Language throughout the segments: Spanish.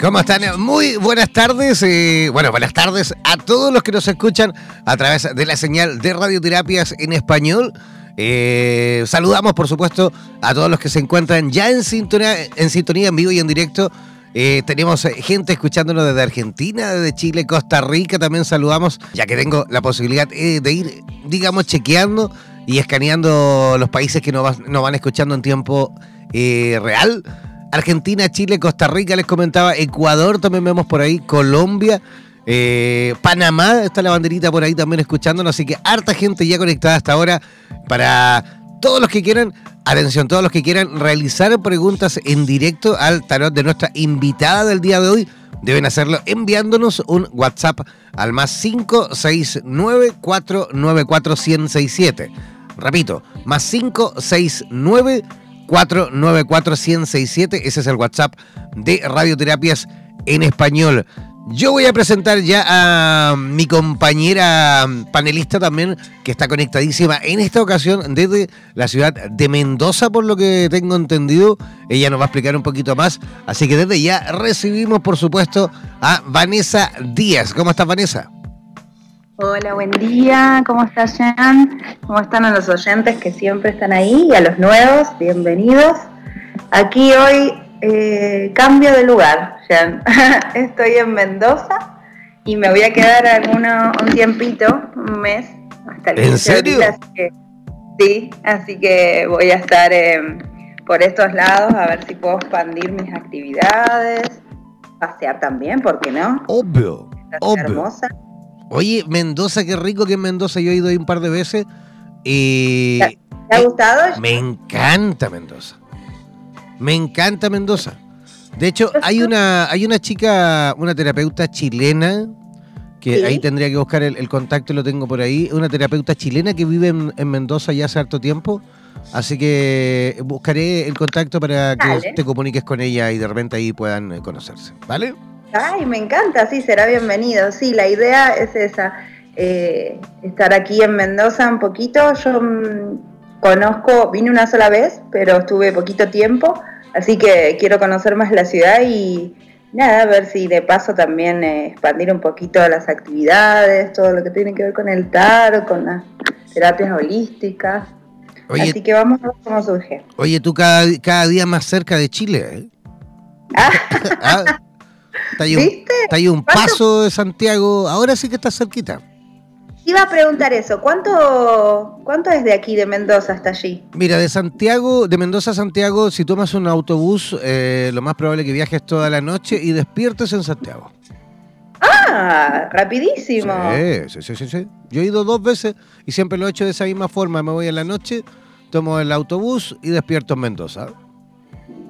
¿Cómo están? Muy buenas tardes. Eh, bueno, buenas tardes a todos los que nos escuchan a través de la señal de radioterapias en español. Eh, saludamos, por supuesto, a todos los que se encuentran ya en sintonía, en, sintonía, en vivo y en directo. Eh, tenemos gente escuchándonos desde Argentina, desde Chile, Costa Rica. También saludamos, ya que tengo la posibilidad de ir, digamos, chequeando y escaneando los países que nos, nos van escuchando en tiempo real. Argentina, Chile, Costa Rica, les comentaba, Ecuador también vemos por ahí, Colombia, eh, Panamá, está la banderita por ahí también escuchándonos, así que harta gente ya conectada hasta ahora para todos los que quieran, atención, todos los que quieran realizar preguntas en directo al tarot de nuestra invitada del día de hoy, deben hacerlo enviándonos un WhatsApp al más 569 494 1067. Repito, más 569 494-167. Ese es el WhatsApp de Radioterapias en español. Yo voy a presentar ya a mi compañera panelista también, que está conectadísima en esta ocasión desde la ciudad de Mendoza, por lo que tengo entendido. Ella nos va a explicar un poquito más. Así que desde ya recibimos, por supuesto, a Vanessa Díaz. ¿Cómo estás, Vanessa? Hola, buen día. ¿Cómo estás, Jan? ¿Cómo están a los oyentes que siempre están ahí y a los nuevos? Bienvenidos. Aquí hoy eh, cambio de lugar, Jan. Estoy en Mendoza y me voy a quedar alguno, un tiempito, un mes, hasta el ¿En serio? sí, así que voy a estar em, por estos lados a ver si puedo expandir mis actividades, pasear también, ¿por qué no? Obvio, obvio. Hermosa. Oye, Mendoza, qué rico que es Mendoza. Yo he ido ahí un par de veces. Y ¿Te, ha gustado? Me encanta Mendoza. Me encanta Mendoza. De hecho, hay una, hay una chica, una terapeuta chilena, que ahí tendría que buscar el, contacto, lo tengo por ahí. Una terapeuta chilena que vive en, Mendoza ya hace harto tiempo. Así que buscaré el contacto para que te comuniques con ella y de repente ahí puedan eh, conocerse. ¿Vale? Ay, me encanta, sí, será bienvenido. Sí, la idea es esa, eh, estar aquí en Mendoza un poquito. Yo mm, conozco, vine una sola vez, pero estuve poquito tiempo, así que quiero conocer más la ciudad y nada, a ver si de paso también eh, expandir un poquito las actividades, todo lo que tiene que ver con el tarot, con las terapias holísticas. Así que vamos a ver cómo surge. Oye, tú cada, cada día más cerca de Chile, ¿eh? Ah. Está ahí, un, está ahí un paso de Santiago, ahora sí que está cerquita. Iba a preguntar eso, ¿cuánto, ¿cuánto es de aquí, de Mendoza hasta allí? Mira, de Santiago, de Mendoza a Santiago, si tomas un autobús, eh, lo más probable es que viajes toda la noche y despiertes en Santiago. Ah, rapidísimo. Sí, sí, sí, sí, Yo he ido dos veces y siempre lo he hecho de esa misma forma. Me voy en la noche, tomo el autobús y despierto en Mendoza.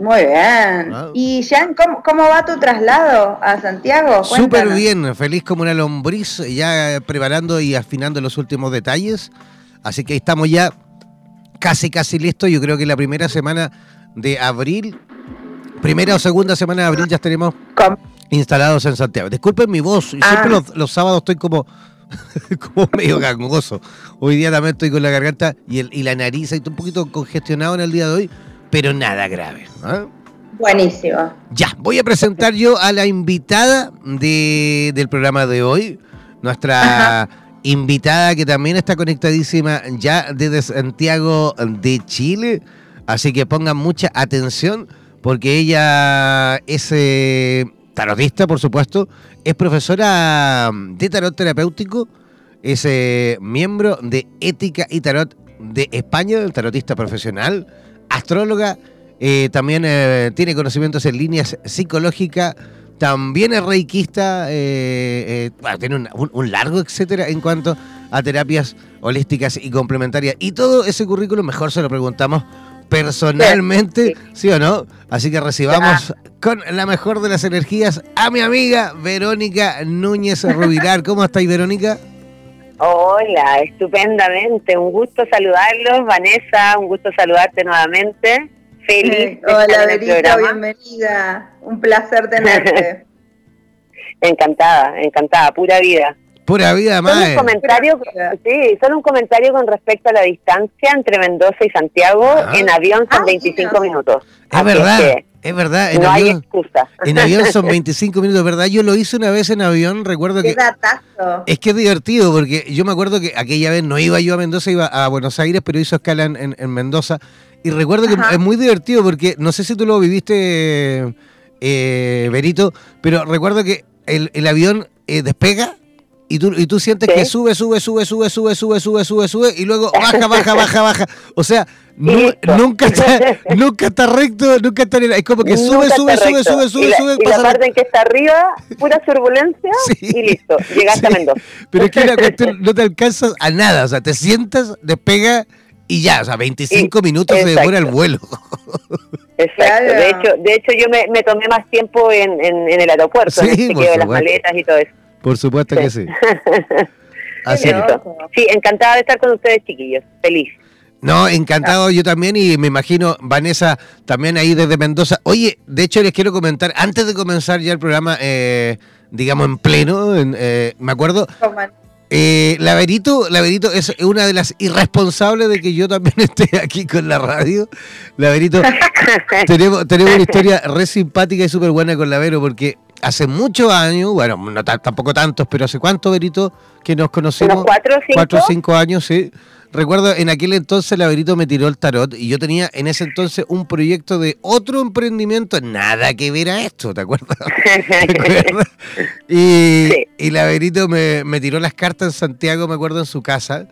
Muy bien. Ah. Y Jean, ¿cómo, va tu traslado a Santiago? Súper bien, feliz como una lombriz, ya preparando y afinando los últimos detalles. Así que estamos ya casi, casi listos. Yo creo que la primera semana de abril, primera o segunda semana de abril ya estaremos instalados en Santiago. Disculpen mi voz, siempre ah. los, sábados estoy como como medio gangoso. Hoy día también estoy con la garganta y, el, y la nariz, y un poquito congestionado en el día de hoy, pero nada grave. Buenísimo. Ya, voy a presentar yo a la invitada de, del programa de hoy. Nuestra invitada que también está conectadísima ya desde Santiago de Chile. Así que pongan mucha atención porque ella es eh, tarotista, por supuesto. Es profesora de tarot terapéutico. Es eh, miembro de Ética y Tarot de España, el tarotista profesional, astróloga. eh, también eh, tiene conocimientos en líneas psicológicas. También es reikista. eh, eh, bueno, tiene un, un- un largo etcétera en cuanto a terapias holísticas y complementarias. Y todo ese currículum, mejor se lo preguntamos personalmente, ¿sí, o no? Así que recibamos con la mejor de las energías a mi amiga Verónica Núñez Rubilar. ¿Cómo estáis, Verónica? Hola, estupendamente. Un gusto saludarlos, Vanessa. Un gusto saludarte nuevamente. Feliz. de estar Hola, Verita, programa. bienvenida. Un placer tenerte. Encantada, encantada, pura vida. Pura vida, Solo mae. un comentario, sí, solo un comentario con respecto a la distancia entre Mendoza y Santiago. Ah. En avión son Ah, 25 mira. minutos. Es Así verdad, que es verdad. En no hay avión, excusa. en avión son 25 minutos, ¿verdad? Yo lo hice una vez en avión, recuerdo Qué que... datazo. Es que es divertido porque yo me acuerdo que aquella vez no iba yo a Mendoza, iba a Buenos Aires, pero hizo escala en, en- en Mendoza. Y recuerdo que Ajá. es muy divertido porque no sé si tú lo viviste, eh, Berito, pero recuerdo que el, el avión eh, despega y tú, y tú sientes Sí. que sube, sube, sube, sube, sube, sube, sube, sube, sube y luego baja, baja, baja, baja. O sea, nunca, está, nunca está recto, nunca está en el- Es como que sube, sube, sube, sube, sube, y la, sube, y la parte en que está arriba, pura turbulencia Sí. y listo. Llegaste a. Mendoza. Pero es que la cuestión no te alcanzas a nada, o sea, te sientas, despega y ya, o sea, 25 Y- minutos se demora el vuelo. Exacto. De hecho, de hecho yo me, me tomé más tiempo en, en, en el aeropuerto, en Sí, el por chequeo de las maletas y todo eso. Por supuesto que sí. Así es. Sí, encantada de estar con ustedes, chiquillos. Feliz. No, encantado yo también y me imagino Vanessa también ahí desde Mendoza. Oye, de hecho les quiero comentar, antes de comenzar ya el programa, eh, digamos en pleno, en, eh, me acuerdo, eh, Laverito, Laverito es una de las irresponsables de que yo también esté aquí con la radio. Laverito, tenemos, tenemos una historia re simpática y súper buena con Lavero porque hace muchos años, bueno, no ta- tampoco tantos, pero hace cuánto, Verito, que nos conocimos. ¿Unos cuatro o cinco? Cuatro o cinco años, sí. Recuerdo en aquel entonces Laverito me tiró el tarot y yo tenía en ese entonces un proyecto de otro emprendimiento, nada que ver a esto, ¿te acuerdas? ¿Te acuerdas? Y, Sí. y Laverito me, me tiró las cartas en Santiago, me acuerdo, en su casa.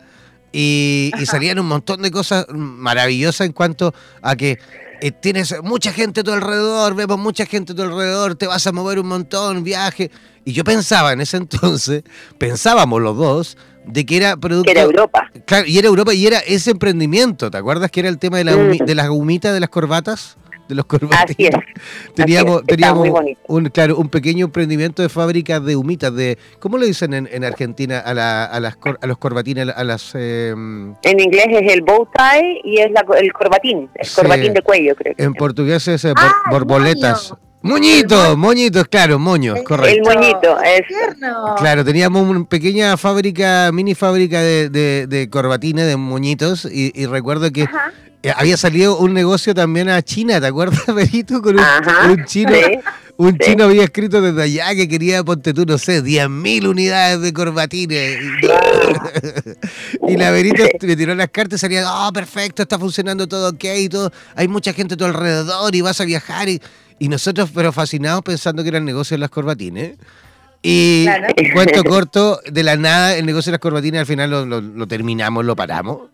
Y, y salían un montón de cosas maravillosas en cuanto a que eh, tienes mucha gente a tu alrededor, vemos mucha gente a tu alrededor, te vas a mover un montón, viaje. Y yo pensaba en ese entonces, pensábamos los dos, de que era producto... que era Europa. Claro, y era Europa y era ese emprendimiento. ¿Te acuerdas que era el tema de, la Mm. de las humitas de las corbatas? De los corbatines. Así es. Teníamos, Así es, está teníamos un, claro, un pequeño emprendimiento de fábricas de humitas, de ¿cómo le dicen en, en Argentina a, la- a las cor- a los corbatines, a las eh, En inglés es el bow tie y es la- el corbatín, el Sí. corbatín de cuello, creo que. en portugués es eh, bor- Ah, borboletas? moño. Moñitos, moñitos, claro, moños, El correcto. El moñito, es- tierno. Claro, teníamos una pequeña fábrica, mini fábrica de, de, de corbatines, de moñitos, y, y recuerdo que Ajá. Eh, Había salido un negocio también a China, ¿te acuerdas, Berito? Con un, Ajá, un chino, sí, un sí. chino había escrito desde allá que quería, ponte tú, no sé, 10.000 unidades de corbatines. Y, y la Berito le tiró las cartas y salía, oh, perfecto, está funcionando todo ok, y todo, hay mucha gente a tu alrededor y vas a viajar. Y, y nosotros, pero fascinados pensando que era el negocio de las corbatines. Y Claro. cuento corto, de la nada, el negocio de las corbatines al final lo, lo- lo terminamos, lo paramos.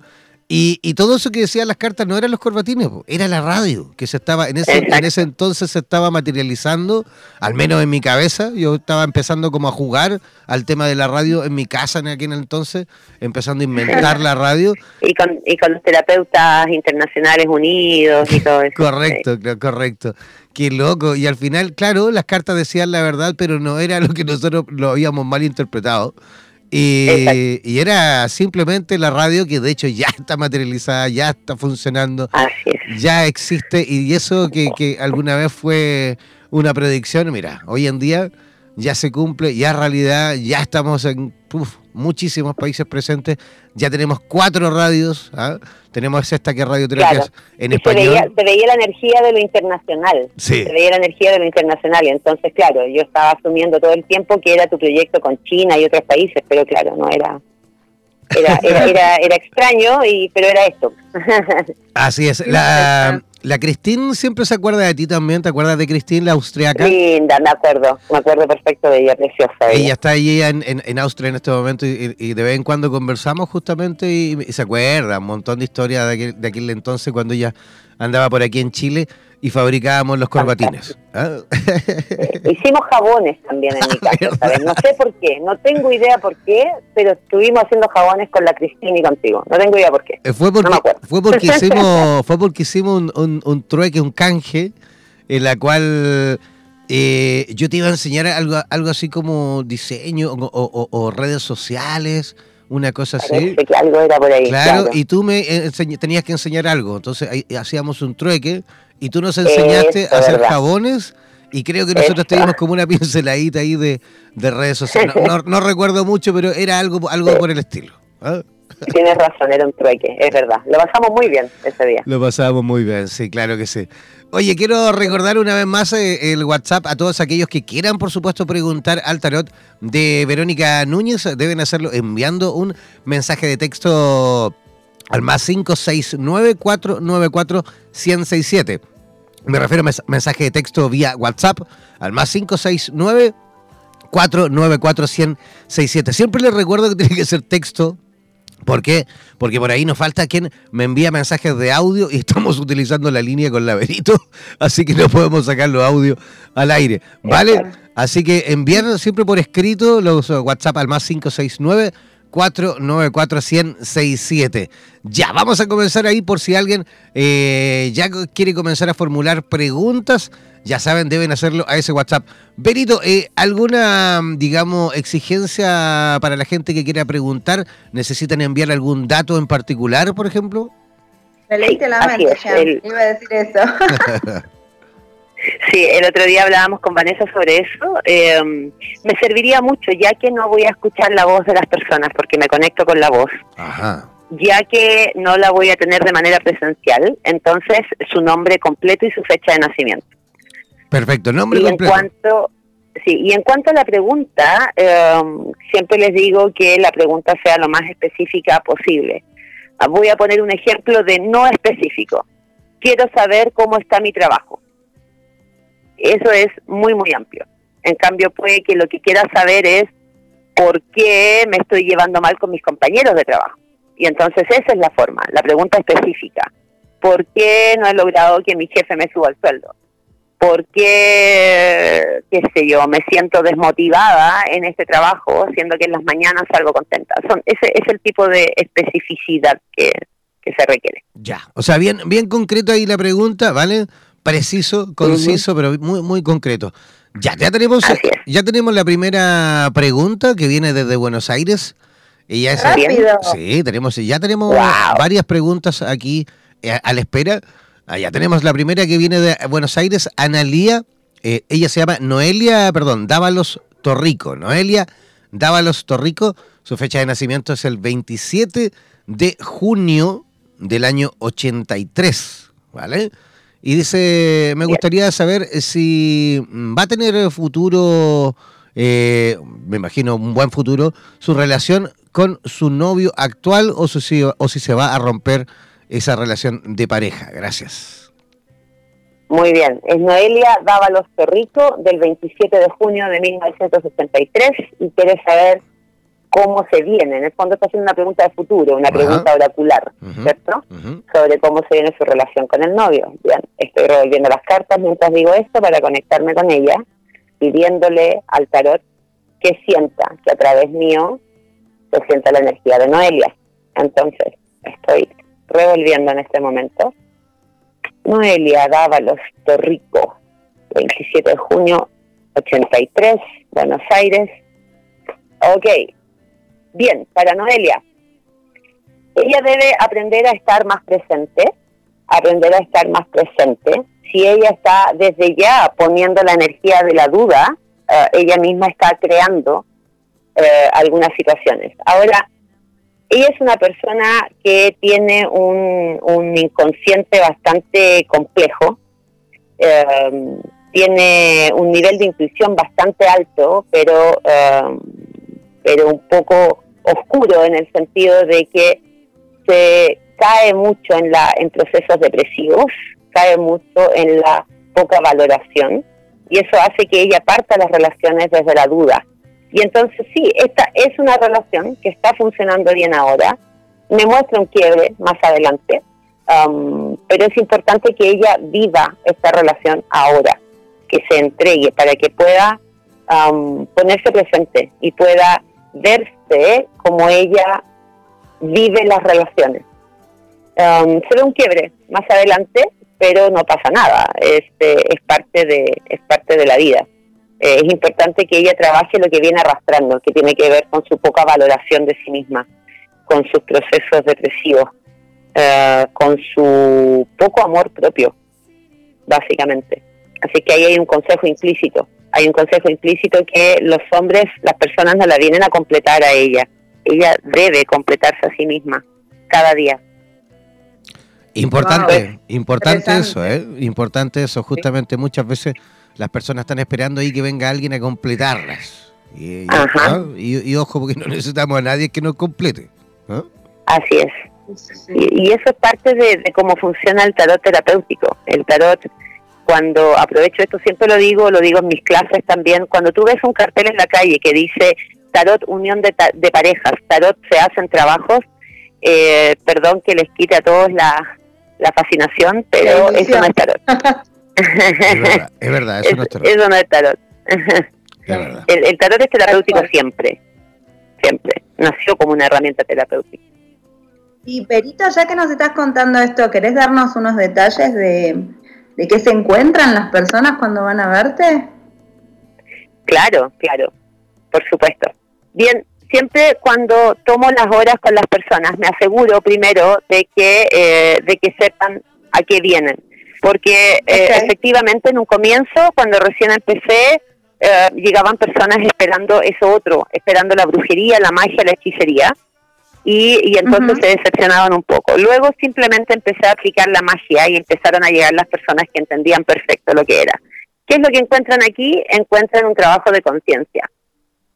Y, y todo eso que decían las cartas no eran los corbatines, po, era la radio, que se estaba, en ese, en Exacto. ese entonces se estaba materializando, al menos en mi cabeza. Yo estaba empezando como a jugar al tema de la radio en mi casa en aquel entonces, empezando a inventar la radio. y, con, y con los terapeutas internacionales unidos y todo eso. Correcto, cl- correcto. Qué loco. Y al final, claro, las cartas decían la verdad, pero no era lo que nosotros lo habíamos mal interpretado. Y, era simplemente la radio que de hecho ya está materializada, ya está funcionando, Así es. ya existe. Y eso que, que alguna vez fue una predicción, mira, hoy en día ya se cumple, ya realidad, ya estamos en uf, muchísimos países presentes. Ya tenemos cuatro radios. ¿ah? Tenemos esta que es Radioterapias en español. Se veía, la energía de lo internacional. Se veía la energía de lo internacional. Y entonces, claro, yo estaba asumiendo todo el tiempo que era tu proyecto con China y otros países, pero claro, no era era, era, era, extraño, y, pero era esto. Así es. La, la Cristín siempre se acuerda de ti también. ¿Te acuerdas de Cristín, la austriaca? Linda, me acuerdo. Me acuerdo perfecto de ella, preciosa. Ella, está allí en, en, Austria en este momento y, de vez en cuando conversamos justamente y, se acuerda un montón de historias de aquel, de aquel entonces cuando ella andaba por aquí en Chile y fabricábamos los corbatines. ¿ah? Hicimos jabones también en mi casa, No sé por qué, no tengo idea por qué, pero estuvimos haciendo jabones con la Cristina y contigo. No tengo idea por qué. Eh, fue porque, fue porque hicimos, fue porque hicimos un, un, trueque, un canje, en la cual eh, yo te iba a enseñar algo, algo así como diseño o, redes sociales una cosa así. que algo era por ahí. Claro, y tú me tenías que enseñar algo. Entonces hacíamos un trueque y tú nos enseñaste a hacer jabones y creo que nosotros teníamos como una pinceladita ahí de, redes sociales. No, recuerdo mucho, pero era algo, algo por el estilo. ¿ah? Tienes razón, era un trueque, es verdad. Lo pasamos muy bien ese día. Lo pasamos muy bien, sí, claro que sí. Oye, quiero recordar una vez más eh, el WhatsApp a todos aquellos que quieran, por supuesto, preguntar al tarot de Verónica Núñez. Deben hacerlo enviando un mensaje de texto al más 569 494 1067 me refiero a mensaje de texto vía WhatsApp al más 569 494 1067 Siempre les recuerdo que tiene que ser texto. ¿Por qué? Porque por ahí nos falta quien me envía mensajes de audio y estamos utilizando la línea con la Verito, así que no podemos sacar los audios al aire. ¿Vale? Así que enviar siempre por escrito los WhatsApp al más 569 494-1067. Ya, vamos a comenzar ahí por si alguien eh, ya quiere comenzar a formular preguntas. Ya saben, deben hacerlo a ese WhatsApp. Benito, eh, ¿alguna, digamos, exigencia para la gente que quiera preguntar? ¿Necesitan enviar algún dato en particular, por ejemplo? Me leíste la mente, ya. Iba a decir eso. Sí, el otro día hablábamos con Vanessa sobre eso. Em, me serviría mucho, ya que no voy a escuchar la voz de las personas porque me conecto con la voz. Ya que no la voy a tener de manera presencial, entonces su nombre completo y su fecha de nacimiento. Perfecto, nombre y completo. En cuanto, sí, y en cuanto a la pregunta, em, siempre les digo que la pregunta sea lo más específica posible. Voy a poner un ejemplo de no específico. Quiero saber cómo está mi trabajo eso es muy, muy amplio. En cambio, puede que lo que quiera saber es por qué me estoy llevando mal con mis compañeros de trabajo. Y entonces esa es la forma, la pregunta específica. ¿Por qué no he logrado que mi jefe me suba el sueldo? ¿Por qué, qué sé yo, me siento desmotivada en este trabajo, siendo que en las mañanas salgo contenta? Son, ese es el tipo de especificidad que, se requiere. Ya, o sea, bien, bien concreto ahí la pregunta, ¿vale? Preciso, conciso, pero muy, muy concreto. Ya, ya tenemos, ya tenemos la primera pregunta que viene desde Buenos Aires. Ella es, Sí, tenemos, ya tenemos varias preguntas aquí eh, a la espera. Ah, ya tenemos la primera que viene de Buenos Aires, Analía. Eh, ella se llama Noelia, perdón, Dávalos Torrico. Noelia Dávalos Torrico. Su fecha de nacimiento es el 27 de junio del año 83. ¿Vale? Y dice, me gustaría saber si va a tener futuro, eh, me imagino un buen futuro, su relación con su novio actual o, si, o si se va a romper esa relación de pareja. Gracias. Muy bien, es Noelia Dávalos Perrico del 27 de junio de 1963 y quiere saber cómo se viene. En el fondo está haciendo una pregunta de futuro, una pregunta oracular, ¿cierto? Sobre cómo se viene su relación con el novio. Bien, estoy revolviendo las cartas mientras digo esto para conectarme con ella, pidiéndole al tarot que sienta, que a través mío se sienta la energía de Noelia. Entonces, estoy revolviendo en este momento. Noelia Dávalos Torrico, 27 de junio 83, Buenos Aires. Ok, Bien, para Noelia, ella debe aprender a estar más presente, aprender a estar más presente. Si ella está desde ya poniendo la energía de la duda, eh, ella misma está creando eh, algunas situaciones. Ahora, ella es una persona que tiene un, un inconsciente bastante complejo, eh, tiene un nivel de intuición bastante alto, pero, eh, pero un poco oscuro en el sentido de que se cae mucho en, la, en procesos depresivos, cae mucho en la poca valoración y eso hace que ella parta las relaciones desde la duda. Y entonces sí, esta es una relación que está funcionando bien ahora, me muestra un quiebre más adelante, um, pero es importante que ella viva esta relación ahora, que se entregue para que pueda um, ponerse presente y pueda verse como ella vive las relaciones. Um, será un quiebre más adelante, pero no pasa nada, este, es, parte de, es parte de la vida. Eh, es importante que ella trabaje lo que viene arrastrando, que tiene que ver con su poca valoración de sí misma, con sus procesos depresivos, uh, con su poco amor propio, básicamente. Así que ahí hay un consejo implícito, hay un consejo implícito que los hombres, las personas no la vienen a completar a ella, ella debe completarse a sí misma cada día. Importante, importante eso, ¿eh? Importante eso. Justamente muchas veces las personas están esperando ahí que venga alguien a completarlas. Y, y, ojo, porque no necesitamos a nadie que nos complete. Así es. Y, eso es parte de, cómo funciona el tarot terapéutico. El tarot, cuando aprovecho esto, siempre lo digo, lo digo en mis clases también, cuando tú ves un cartel en la calle que dice tarot unión de, de parejas, tarot se hacen trabajos, eh, perdón que les quite a todos la, la fascinación, pero eso no es tarot. es, verdad, eso no es tarot. Eso no es tarot. el, tarot es terapéutico siempre, siempre. Nació como una herramienta terapéutica. Y Perito, ya que nos estás contando esto, ¿querés darnos unos detalles de, de qué se encuentran las personas cuando van a verte? Claro, claro, por supuesto. Bien, siempre cuando tomo las horas con las personas me aseguro primero de que eh, de que sepan a qué vienen porque eh, efectivamente en un comienzo cuando recién empecé eh, llegaban personas esperando eso otro esperando la brujería la magia la hechicería y, y entonces se decepcionaban un poco. Luego simplemente empecé a aplicar la magia y empezaron a llegar las personas que entendían perfecto lo que era. Qué es lo que encuentran aquí encuentran un trabajo de conciencia.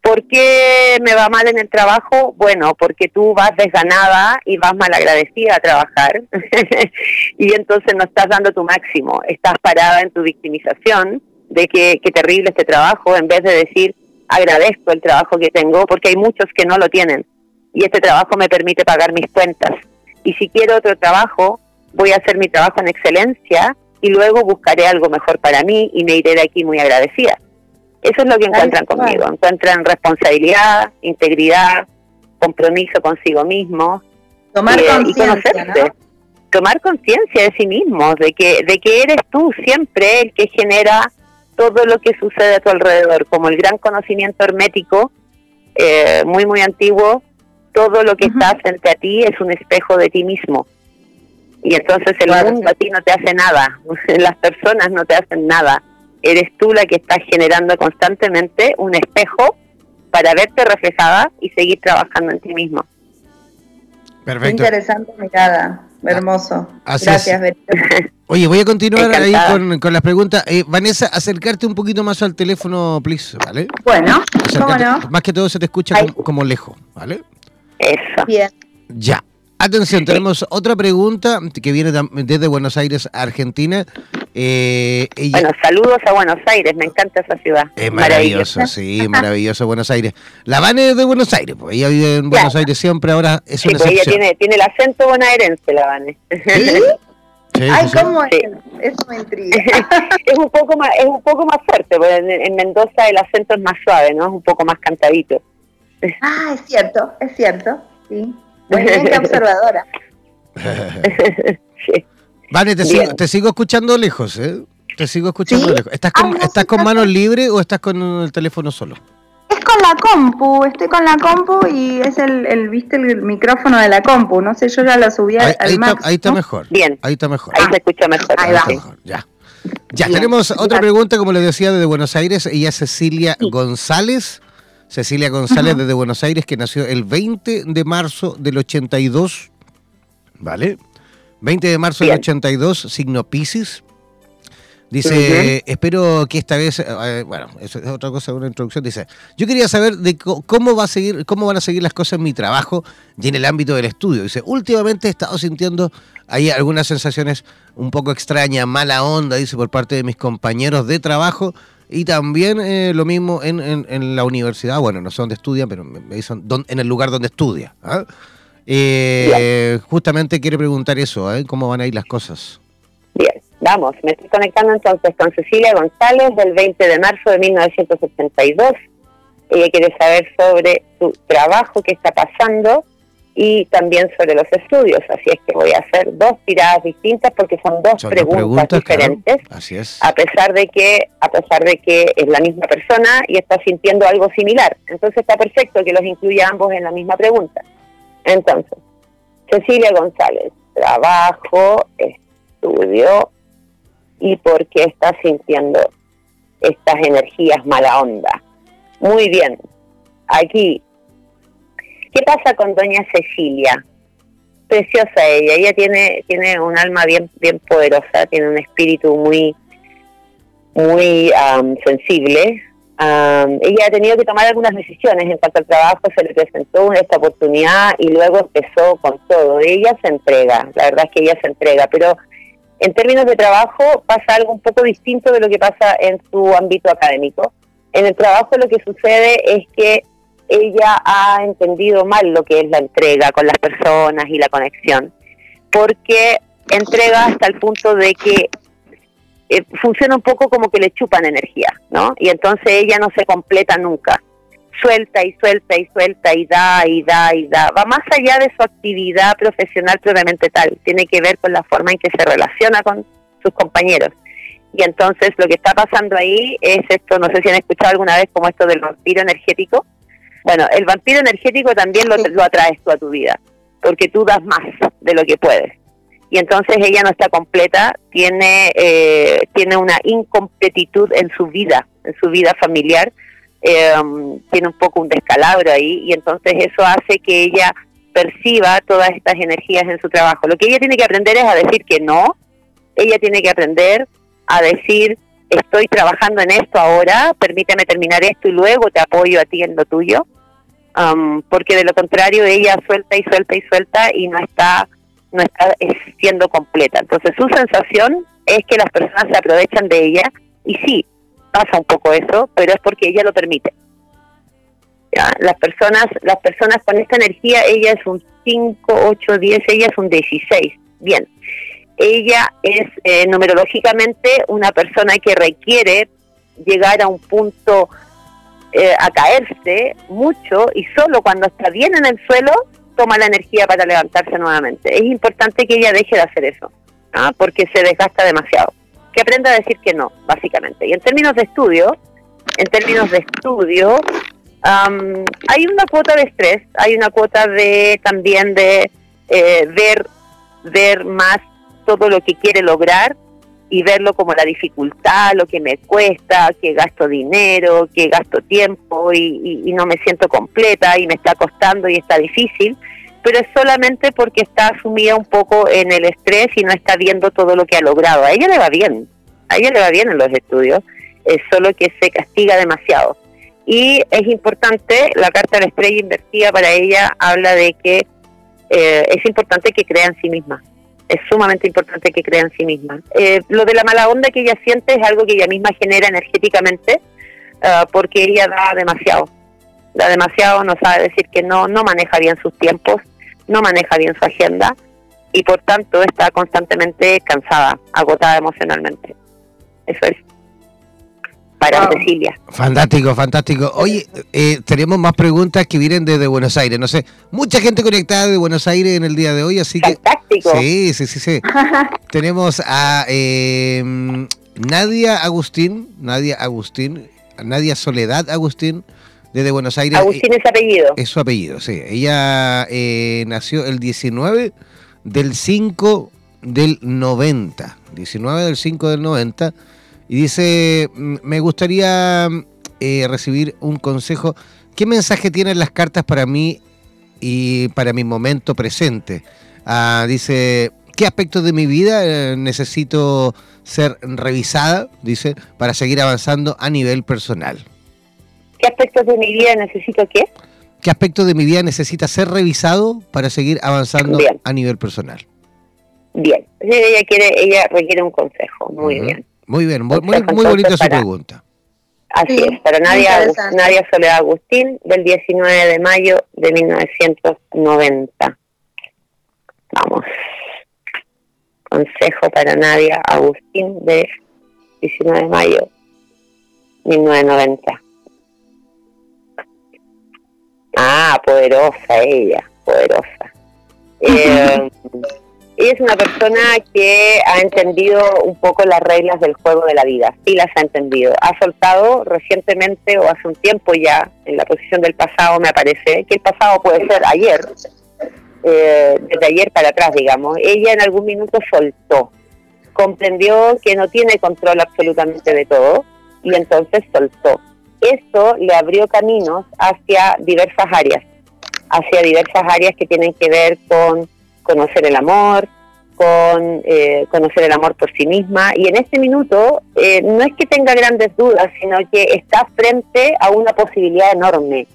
¿Por qué me va mal en el trabajo? Bueno, porque tú vas desganada y vas malagradecida a trabajar y entonces no estás dando tu máximo, estás parada en tu victimización de que, qué terrible este trabajo en vez de decir agradezco el trabajo que tengo porque hay muchos que no lo tienen y este trabajo me permite pagar mis cuentas y si quiero otro trabajo voy a hacer mi trabajo en excelencia y luego buscaré algo mejor para mí y me iré de aquí muy agradecida. Eso es lo que encuentran conmigo. Encuentran responsabilidad, integridad, compromiso consigo mismo. Tomar eh, conciencia. Tomar conciencia de sí mismo, de que, de que eres tú siempre el que genera todo lo que sucede a tu alrededor, como el gran conocimiento hermético, eh, muy, muy antiguo, todo lo que está frente a ti es un espejo de ti mismo. Y entonces el mundo a ti no te hace nada, las personas no te hacen nada eres tú la que estás generando constantemente un espejo para verte reflejada y seguir trabajando en ti mismo. Perfecto. interesante mirada, hermoso. Gracias, Oye, voy a continuar ahí con, las preguntas. Eh, Vanessa, acercarte un poquito más al teléfono, please, ¿vale? Bueno, ¿cómo no? Más que todo se te escucha como, lejos, ¿vale? Eso. Bien. Ya. Atención, tenemos otra pregunta que viene desde Buenos Aires, Argentina. Eh, bueno, saludos a Buenos Aires, me encanta esa ciudad. Es maravilloso, sí, maravilloso Buenos Aires. La Vane es de Buenos Aires, pues ella vive en Buenos Aires siempre, ahora es sí, una pues ella tiene, tiene el acento bonaerense, la Vane. ¿Sí? Ay, ¿cómo es? Eso me intriga. es un poco más, es un poco más fuerte, porque en, Mendoza el acento es más suave, ¿no? Es un poco más cantadito. Ah, es cierto, es cierto, sí. Muy bien, qué observadora. sí. Vale, te sigo, te sigo, escuchando lejos, ¿eh? Te sigo escuchando lejos. ¿Estás con, ¿estás con manos libres o estás con el teléfono solo? Es con la compu, estoy con la compu y es el, el viste, el micrófono de la compu. No sé, yo ya lo subí ahí, al ahí Está, ahí está mejor. Bien. Ahí está mejor. Ahí se escucha mejor. Ahí, va. Mejor, ya. Ya, tenemos otra pregunta, como les decía, desde Buenos Aires. Ella es Cecilia González. Cecilia González desde Buenos Aires, que nació el 20 de marzo del 82, ¿vale? 20 de marzo del 82, signo Pisces. Dice, espero que esta vez, eh, bueno, eso es otra cosa, una introducción. Dice, yo quería saber de cómo va a seguir, cómo van a seguir las cosas en mi trabajo y en el ámbito del estudio. Dice, últimamente he estado sintiendo ahí algunas sensaciones un poco extrañas, mala onda, dice, por parte de mis compañeros de trabajo y también eh, lo mismo en, en, la universidad. Bueno, no sé dónde estudian, pero me dicen en el lugar donde estudia. ¿ah? Eh, justamente quiere preguntar eso, ¿eh? ¿cómo van a ir las cosas? Bien. Vamos, me estoy conectando entonces con Cecilia González del 20 de marzo de 1982. Ella quiere saber sobre su trabajo, qué está pasando y también sobre los estudios. Así es que voy a hacer dos tiradas distintas porque son dos preguntas, diferentes. Así es. A pesar de que a pesar de que es la misma persona y está sintiendo algo similar. Entonces está perfecto que los incluya ambos en la misma pregunta. Entonces, Cecilia González, trabajo, estudio y por qué está sintiendo estas energías mala onda. Muy bien, aquí, ¿qué pasa con doña Cecilia? Preciosa ella, ella tiene, tiene un alma bien, bien poderosa, tiene un espíritu muy, muy sensible. ella ha tenido que tomar algunas decisiones en cuanto al trabajo, se le presentó esta oportunidad y luego empezó con todo. Ella se entrega, la verdad es que ella se entrega, pero en términos de trabajo pasa algo un poco distinto de lo que pasa en su ámbito académico. En el trabajo lo que sucede es que ella ha entendido mal lo que es la entrega con las personas y la conexión, porque entrega hasta el punto de que eh, funciona un poco como que le chupan energía, ¿no? Y entonces ella no se completa nunca suelta y suelta y suelta y da y da y da. Va más allá de su actividad profesional propiamente tal. Tiene que ver con la forma en que se relaciona con sus compañeros. Y entonces lo que está pasando ahí es esto, no sé si han escuchado alguna vez como esto del vampiro energético. Bueno, el vampiro energético también lo, lo atraes tú a tu vida, porque tú das más de lo que puedes. Y entonces ella no está completa, tiene, eh, tiene una incompletitud en su vida, en su vida familiar, Em, tiene un poco un descalabro ahí y entonces eso hace que ella perciba todas estas energías en su trabajo. Lo que ella tiene que aprender es a decir que no, ella tiene que aprender a decir estoy trabajando en esto ahora, permíteme terminar esto y luego te apoyo a ti en lo tuyo, um, porque de lo contrario ella suelta y suelta y suelta y no está no está siendo completa. Entonces su sensación es que las personas se aprovechan de ella y sí, pasa un poco eso, pero es porque ella lo permite. Las personas las personas con esta energía, ella es un 5, 8, 10, ella es un 16. Bien, ella es eh, numerológicamente una persona que requiere llegar a un punto eh, a caerse mucho y solo cuando está bien en el suelo toma la energía para levantarse nuevamente. Es importante que ella deje de hacer eso, ¿ah? porque se desgasta demasiado que aprenda a decir que no, básicamente. Y en términos de estudio, en términos de estudio, hay una cuota de estrés, hay una cuota de también de eh, ver, ver más todo lo que quiere lograr y verlo como la dificultad, lo que me cuesta, que gasto dinero, que gasto tiempo y, y no me siento completa y me está costando y está difícil pero es solamente porque está sumida un poco en el estrés y no está viendo todo lo que ha logrado. A ella le va bien, a ella le va bien en los estudios, es solo que se castiga demasiado. Y es importante, la carta de la estrella invertida para ella habla de que eh, es importante que crea en sí misma. Es sumamente importante que crea en sí misma. Eh, lo de la mala onda que ella siente es algo que ella misma genera energéticamente ah, porque ella da demasiado. Da demasiado, no sabe decir que no, no maneja bien sus tiempos no maneja bien su agenda y por tanto está constantemente cansada, agotada emocionalmente. Eso es. Para Cecilia. Fantástico, fantástico. Oye, eh, tenemos más preguntas que vienen desde Buenos Aires. No sé, mucha gente conectada de Buenos Aires en el día de hoy, así Fantástico. que. Sí, sí, sí, sí. tenemos a eh, Nadia Agustín, Nadia Agustín, Nadia Soledad Agustín desde Buenos Aires. Agustín es apellido. Es su apellido, sí. Ella eh, nació el 19 del 5 del 90. 19 del 5 del 90. Y dice, mm, me gustaría eh, recibir un consejo. ¿Qué mensaje tienen las cartas para mí y para mi momento presente? Ah, dice, ¿qué aspectos de mi vida eh, necesito ser revisada, dice, para seguir avanzando a nivel personal? ¿Qué aspectos de mi vida necesito qué? ¿Qué aspecto de mi vida necesita ser revisado para seguir avanzando a nivel personal? Bien, ella quiere, ella requiere un consejo, muy bien. Muy bien, muy, muy, bonita su pregunta. Así es, para Nadia, Nadia Soledad Agustín, del 19 de mayo de 1990. Vamos. Consejo para Nadia Agustín, de 19 de mayo 1990. Ah, poderosa ella, poderosa. Eh, ella es una persona que ha entendido un poco las reglas del juego de la vida, sí las ha entendido. Ha soltado recientemente o hace un tiempo ya, en la posición del pasado me aparece, que el pasado puede ser ayer, eh, desde ayer para atrás, digamos. Ella en algún minuto soltó, comprendió que no tiene control absolutamente de todo y entonces soltó eso le abrió caminos hacia diversas áreas, hacia diversas áreas que tienen que ver con conocer el amor, con eh, conocer el amor por sí misma. Y en este minuto eh, no es que tenga grandes dudas, sino que está frente a una posibilidad enorme.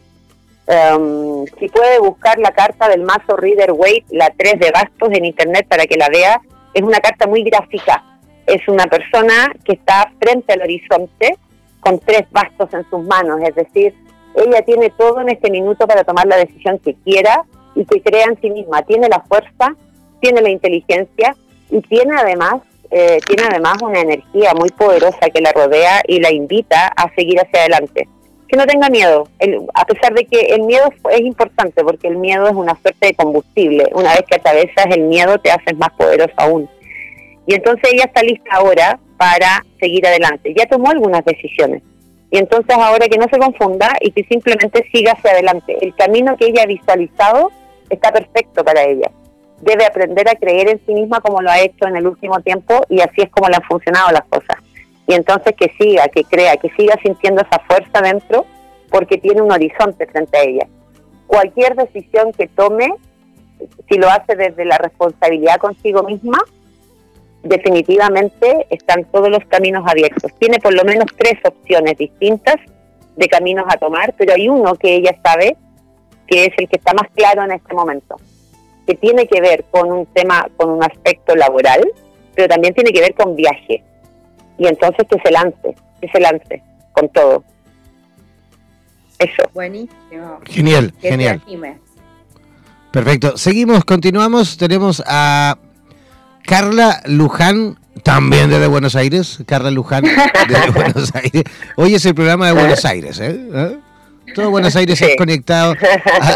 Um, si puede buscar la carta del mazo Reader Waite, la 3 de bastos en internet para que la vea, es una carta muy gráfica. Es una persona que está frente al horizonte, con tres bastos en sus manos, es decir, ella tiene todo en este minuto para tomar la decisión que quiera y que crea en sí misma. Tiene la fuerza, tiene la inteligencia y tiene además, eh, tiene además una energía muy poderosa que la rodea y la invita a seguir hacia adelante. Que no tenga miedo, a pesar de que el miedo es importante, porque el miedo es una suerte de combustible. Una vez que atravesas el miedo te haces más poderoso aún. Y entonces ella está lista ahora para seguir adelante. Ya tomó algunas decisiones. Y entonces ahora que no se confunda y que simplemente siga hacia adelante. El camino que ella ha visualizado está perfecto para ella. Debe aprender a creer en sí misma como lo ha hecho en el último tiempo y así es como le han funcionado las cosas. Y entonces que siga, que crea, que siga sintiendo esa fuerza dentro porque tiene un horizonte frente a ella. Cualquier decisión que tome, si lo hace desde la responsabilidad consigo misma, definitivamente están todos los caminos abiertos. Tiene por lo menos tres opciones distintas de caminos a tomar, pero hay uno que ella sabe que es el que está más claro en este momento, que tiene que ver con un tema, con un aspecto laboral, pero también tiene que ver con viaje. Y entonces que se lance, que se lance con todo. Eso. Buenísimo. Genial, genial. Perfecto. Seguimos, continuamos. Tenemos a Carla Luján, también desde Buenos Aires. Carla Luján, desde Buenos Aires. Hoy es el programa de Buenos Aires, ¿eh? ¿Eh? Todo Buenos Aires es conectado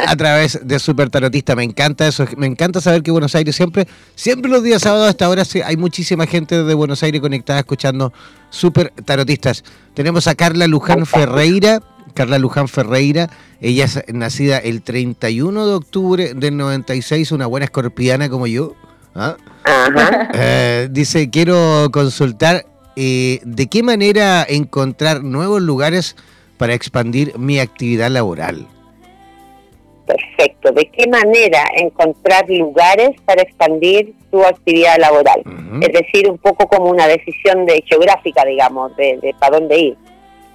a, través de Super Tarotista. Me encanta eso. Me encanta saber que Buenos Aires siempre, siempre los días sábados hasta ahora hay muchísima gente de Buenos Aires conectada escuchando Super Tarotistas. Tenemos a Carla Luján Ferreira. Carla Luján Ferreira, ella es nacida el 31 de octubre del 96, una buena escorpiana como yo. ¿Ah? Eh, dice, quiero consultar eh, de qué manera encontrar nuevos lugares para expandir mi actividad laboral. Perfecto. ¿De qué manera encontrar lugares para expandir tu actividad laboral? Es decir, un poco como una decisión de geográfica, digamos, de, para dónde ir.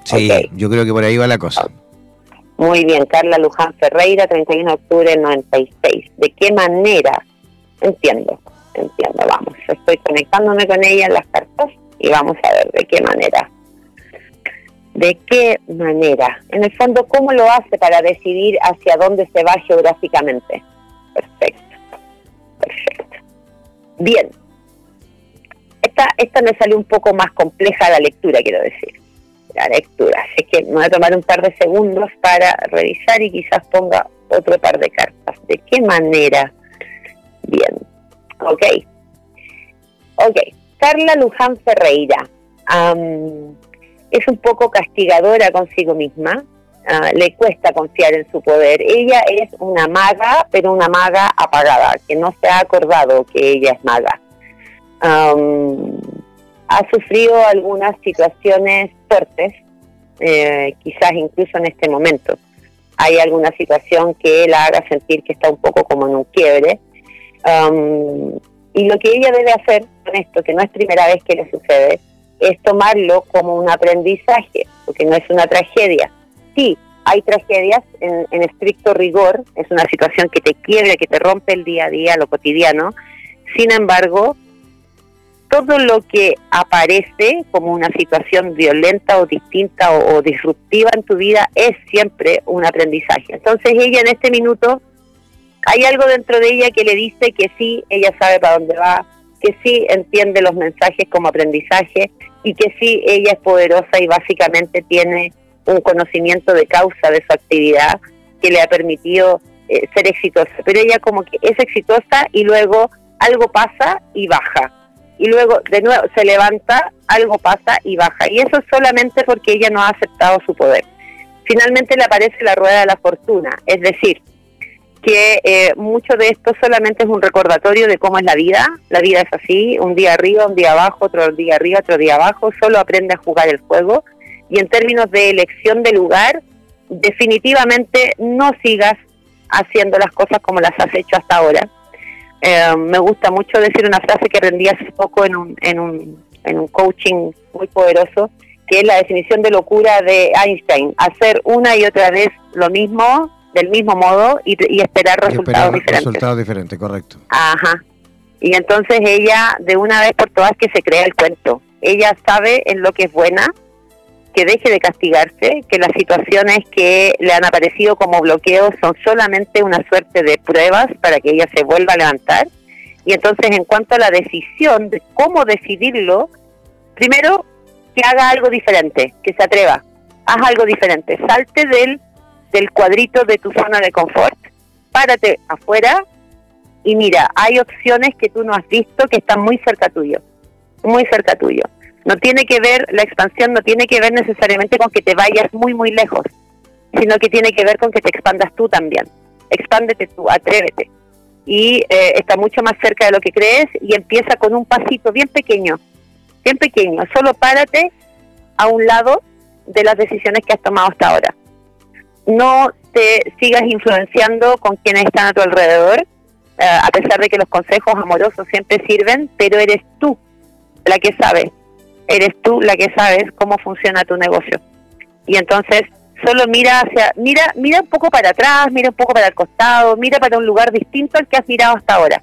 Sí, yo creo que por ahí va la cosa. Muy bien, Carla Luján Ferreira, 31 de octubre del 96. ¿De qué manera? Entiendo entiendo, vamos, estoy conectándome con ella en las cartas y vamos a ver de qué manera. ¿De qué manera? En el fondo, ¿cómo lo hace para decidir hacia dónde se va geográficamente? Perfecto, perfecto. Bien. Esta, esta me salió un poco más compleja la lectura, quiero decir. La lectura. Así que me voy a tomar un par de segundos para revisar y quizás ponga otro par de cartas. ¿De qué manera? Bien. Ok. Ok. Carla Luján Ferreira. Es un poco castigadora consigo misma. Ah, le cuesta confiar en su poder. Ella es una maga, pero una maga apagada, que no se ha acordado que ella es maga. ha sufrido algunas situaciones fuertes eh, quizás incluso en este momento hay alguna situación que la haga sentir que está un poco como en un quiebre. Um, y lo que ella debe hacer con esto, que no es primera vez que le sucede, es tomarlo como un aprendizaje, porque no es una tragedia. Sí, hay tragedias en, en estricto rigor, es una situación que te quiebra, que te rompe el día a día, lo cotidiano. Sin embargo, todo lo que aparece como una situación violenta o distinta o, disruptiva en tu vida es siempre un aprendizaje. Entonces ella en este minuto, hay algo dentro de ella que le dice que sí, ella sabe para dónde va, que sí entiende los mensajes como aprendizaje y que sí, ella es poderosa y básicamente tiene un conocimiento de causa de su actividad que le ha permitido eh, ser exitosa. Pero ella como que es exitosa y luego algo pasa y baja y luego de nuevo se levanta, algo pasa y baja. Y eso es solamente porque ella no ha aceptado su poder. Finalmente le aparece la rueda de la fortuna, es decir, que eh, mucho de esto solamente es un recordatorio de cómo es la vida. La vida es así, un día arriba, un día abajo, otro día arriba, otro día abajo. Solo aprende a jugar el juego. Y en términos de elección de lugar, definitivamente no sigas haciendo las cosas como las has hecho hasta ahora eh, me gusta mucho decir una frase que aprendí hace poco en un, en, un, en un coaching muy poderoso, que es la definición de locura de Einstein, hacer una y otra vez lo mismo, del mismo modo, y, esperar resultados diferentes. Resultados diferentes, correcto. Ajá. Y entonces ella, de una vez por todas, que se crea el cuento. Ella sabe en lo que es buena, que deje de castigarse, que las situaciones que le han aparecido como bloqueos son solamente una suerte de pruebas para que ella se vuelva a levantar. Y entonces en cuanto a la decisión de cómo decidirlo, primero que haga algo diferente, que se atreva, haz algo diferente, salte del, del cuadrito de tu zona de confort, párate afuera y mira, hay opciones que tú no has visto que están muy cerca tuyo, muy cerca tuyo. No tiene que ver, la expansión no tiene que ver necesariamente con que te vayas muy, muy lejos, sino que tiene que ver con que te expandas tú también. Expándete tú, atrévete. Y eh, está mucho más cerca de lo que crees y empieza con un pasito bien pequeño, bien pequeño. Solo párate a un lado de las decisiones que has tomado hasta ahora. No te sigas influenciando con quienes están a tu alrededor, eh, a pesar de que los consejos amorosos siempre sirven, pero eres tú la que sabe eres tú la que sabes cómo funciona tu negocio. Y entonces solo mira hacia, mira, mira un poco para atrás, mira un poco para el costado, mira para un lugar distinto al que has mirado hasta ahora.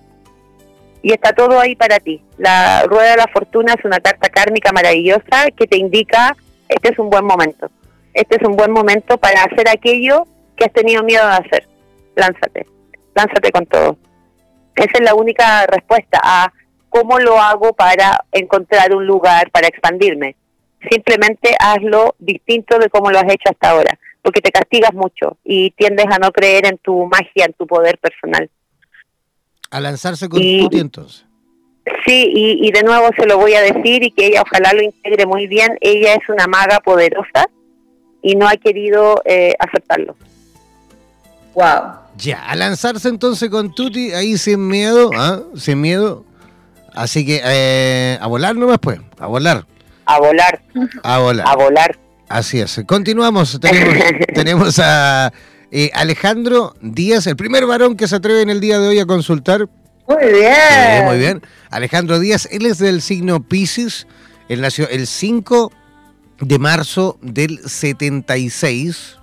Y está todo ahí para ti. La rueda de la fortuna es una carta kármica maravillosa que te indica, este es un buen momento. Este es un buen momento para hacer aquello que has tenido miedo de hacer. Lánzate, lánzate con todo. Esa es la única respuesta a ¿Cómo lo hago para encontrar un lugar para expandirme? Simplemente hazlo distinto de cómo lo has hecho hasta ahora, porque te castigas mucho y tiendes a no creer en tu magia, en tu poder personal. A lanzarse con y, entonces. Sí, y, de nuevo se lo voy a decir y que ella ojalá lo integre muy bien. Ella es una maga poderosa y no ha querido eh, aceptarlo. Wow. Ya, a lanzarse entonces con Tuti ahí sin miedo, ¿ah? sin miedo, Así que eh, a volar nomás pues, a volar. A volar. A volar. A volar. Así es. Continuamos. Tenemos, a eh, Alejandro Díaz, el primer varón que se atreve en el día de hoy a consultar. Muy bien. muy bien. Alejandro Díaz, él es del signo Pisces. Él nació el 5 de marzo del 76.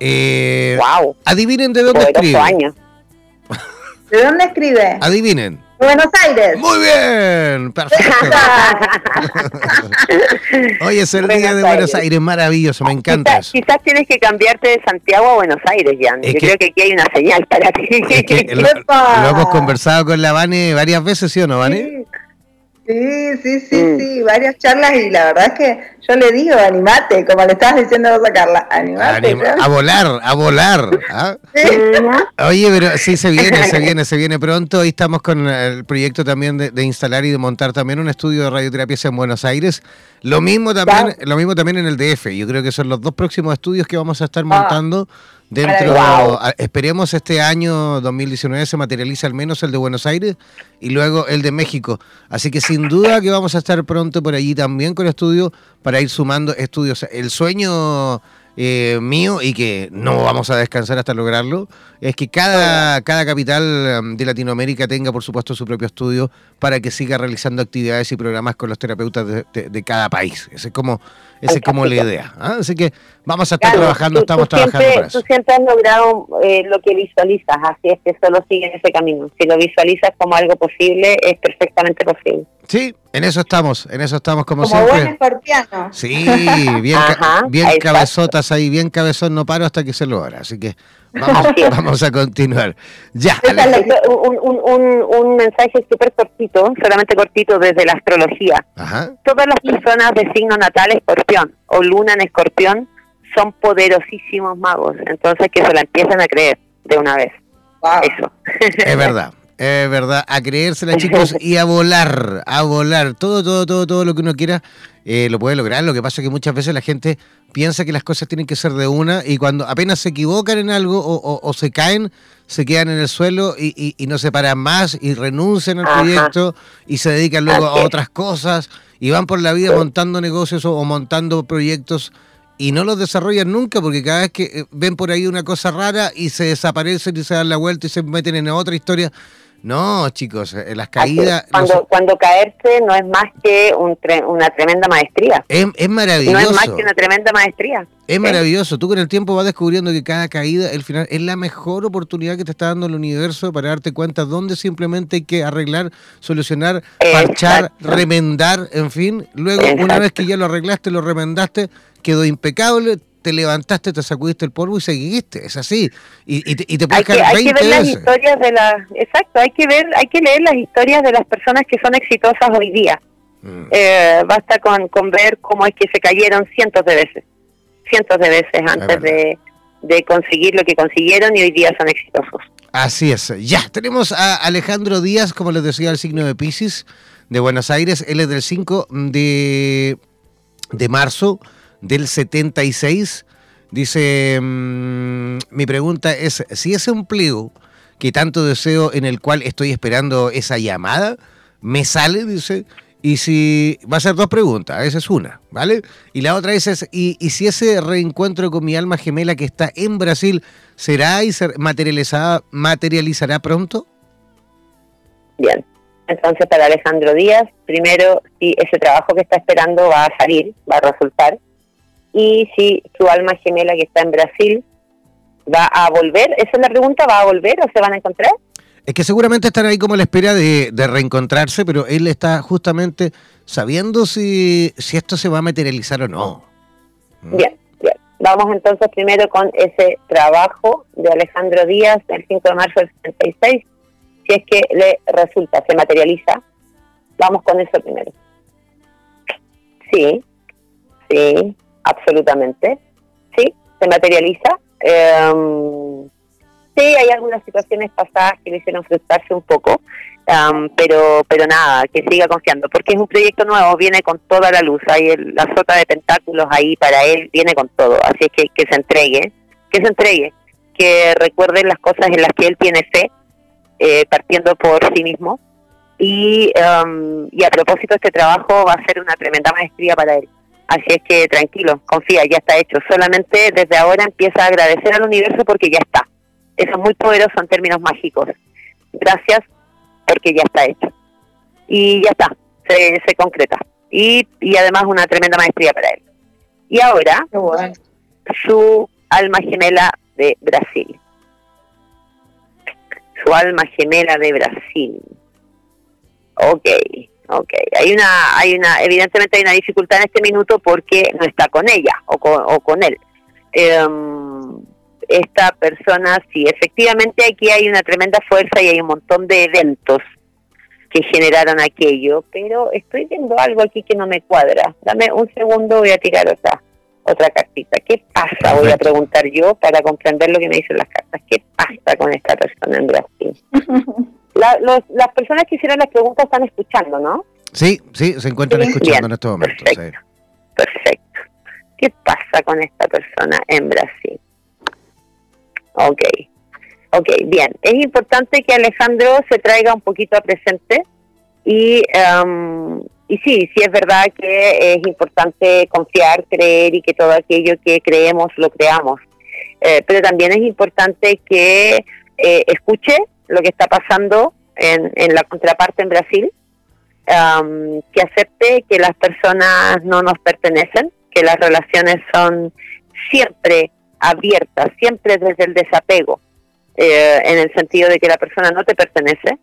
Eh, wow. Adivinen de dónde escribe. ¿De dónde escribe? Adivinen. Buenos Aires. Muy bien, perfecto. Hoy es el día de Buenos Aires, maravilloso, me encanta quizás, Quizás tienes que cambiarte de Santiago a Buenos Aires, Jan. Yo creo que aquí hay una señal para ti. lo, hemos conversado con la Vane varias veces, ¿sí o no, Vane? Sí, sí, sí, mm. sí, varias charlas y la verdad es que yo le digo, animate, como le estabas diciendo a Carla, animate. a volar, a volar. ¿ah? Oye, pero sí, se viene, se viene, se viene pronto. Hoy estamos con el proyecto también de, instalar y de montar también un estudio de radioterapia en Buenos Aires. Lo mismo también, lo mismo también en el DF. Yo creo que son los dos próximos estudios que vamos a estar ah. Dentro, esperemos este año 2019 se materializa al menos el de Buenos Aires y luego el de México. Así que sin duda que vamos a estar pronto por allí también con estudios para ir sumando estudios. El sueño eh, mío y que no vamos a descansar hasta lograrlo, es que cada, cada capital um, de Latinoamérica tenga, por supuesto, su propio estudio para que siga realizando actividades y programas con los terapeutas de, cada país. Esa es como, ese es como la idea. ¿ah? Así que vamos a estar trabajando, estamos trabajando para eso. Tú siempre has logrado eh, lo que visualizas, así es que solo sigue en ese camino. Si lo visualizas como algo posible, es perfectamente posible. Sí, en eso estamos, en eso estamos como, como siempre. buen escorpiano. Sí, bien, bien cabezotas ahí, bien cabezón, no paro hasta que se logra. Así que vamos, vamos a continuar. Ya. Un, un, un, mensaje súper cortito, solamente cortito desde la astrología. Ajá. Todas las personas de signo natal escorpión o luna en escorpión son poderosísimos magos, entonces que se la empiecen a creer de una vez. Eso. Es verdad. Es verdad, a creérsela chicos y a volar, a volar. Todo, todo, todo, todo lo que uno quiera eh, lo puede lograr. Lo que pasa es que muchas veces la gente piensa que las cosas tienen que ser de una y cuando apenas se equivocan en algo o, se caen, se quedan en el suelo y, no se paran más y renuncian al proyecto y se dedican luego a otras cosas y van por la vida montando negocios o, montando proyectos y no los desarrollan nunca porque cada vez que eh, ven por ahí una cosa rara y se desaparecen y se dan la vuelta y se meten en otra historia no, chicos, eh, las caídas... Cuando, cuando caerse no es más que una tremenda maestría. Es, maravilloso. No es más que una tremenda maestría. Es maravilloso. Tú con el tiempo vas descubriendo que cada caída, el final, es la mejor oportunidad que te está dando el universo para darte cuenta dónde simplemente hay que arreglar, solucionar, parchar, remendar, en fin. Luego, una vez que ya lo arreglaste, lo remendaste, quedó impecable, te levantaste, te sacudiste el polvo y seguiste, es así. Y, y, te, y te puedes hay que, hay que ver las historias de las, exacto, hay que ver, hay que leer las historias de las personas que son exitosas hoy día. Mm. Eh, basta con, con ver cómo es que se cayeron cientos de veces, cientos de veces antes de, de conseguir lo que consiguieron y hoy día son exitosos. Así es. Ya, tenemos a Alejandro Díaz, como les decía, el signo de Pisces de Buenos Aires. Él es del 5 de, de marzo del 76. Dice, mm, mi pregunta es, si ese empleo que tanto deseo en el cual estoy esperando esa llamada, me sale, dice, y si va a ser dos preguntas, esa es una, ¿vale? Y la otra es, y, si ese reencuentro con mi alma gemela que está en Brasil será y se materializará, materializará pronto? Bien, entonces para Alejandro Díaz, primero, si ese trabajo que está esperando va a salir, va a resultar, y si su alma gemela que está en Brasil va a volver. Esa es la pregunta, ¿va a volver o se van a encontrar? Es que seguramente están ahí como a la espera de, reencontrarse, pero él está justamente sabiendo si, si esto se va a materializar o no. ¿Mm? Bien, bien. Vamos entonces primero con ese trabajo de Alejandro Díaz del 5 de marzo del 76. Si es que le resulta, se materializa, vamos con eso primero. Sí, sí, absolutamente. Sí, se materializa. Em, sí, hay algunas situaciones pasadas que le hicieron frustrarse un poco, em, pero pero nada, que siga confiando, porque es un proyecto nuevo, viene con toda la luz, hay la sota de tentáculos ahí para él, viene con todo, así es que, que se entregue, que se entregue, que recuerde las cosas en las que él tiene fe, eh, partiendo por sí mismo, y, em, y a propósito este trabajo va a ser una tremenda maestría para él. Así es que tranquilo, confía, ya está hecho. Solamente desde ahora empieza a agradecer al universo porque ya está. Eso es muy poderoso en términos mágicos. Gracias porque ya está hecho. Y ya está, se, se concreta. Y, y además una tremenda maestría para él. Y ahora, su alma gemela de Brasil. Su alma gemela de Brasil. Ok. Ok, hay una, hay una, evidentemente hay una dificultad en este minuto porque no está con ella o con, o con él. Em, esta persona, sí, efectivamente aquí hay una tremenda fuerza y hay un montón de eventos que generaron aquello, pero estoy viendo algo aquí que no me cuadra. Dame un segundo, voy a tirar otra otra cartita. ¿Qué pasa? Voy a preguntar yo para comprender lo que me dicen las cartas. ¿Qué pasa con esta persona en Brasil? las personas que hicieron las preguntas están escuchando, ¿no? Sí, sí, se encuentran escuchando en estos momentos. Perfecto, perfecto. ¿Qué pasa con esta persona en Brasil? Ok, ok, bien. Es importante que Alejandro se traiga un poquito a presente y, um, y sí, sí es verdad que es importante confiar, creer y que todo aquello que creemos lo creamos. Eh, pero también es importante que eh, escuche lo que está pasando en, en la contraparte en Brasil, um, que acepte que las personas no nos pertenecen, que las relaciones son siempre abiertas, siempre desde el desapego, eh, en el sentido de que la persona no te pertenece.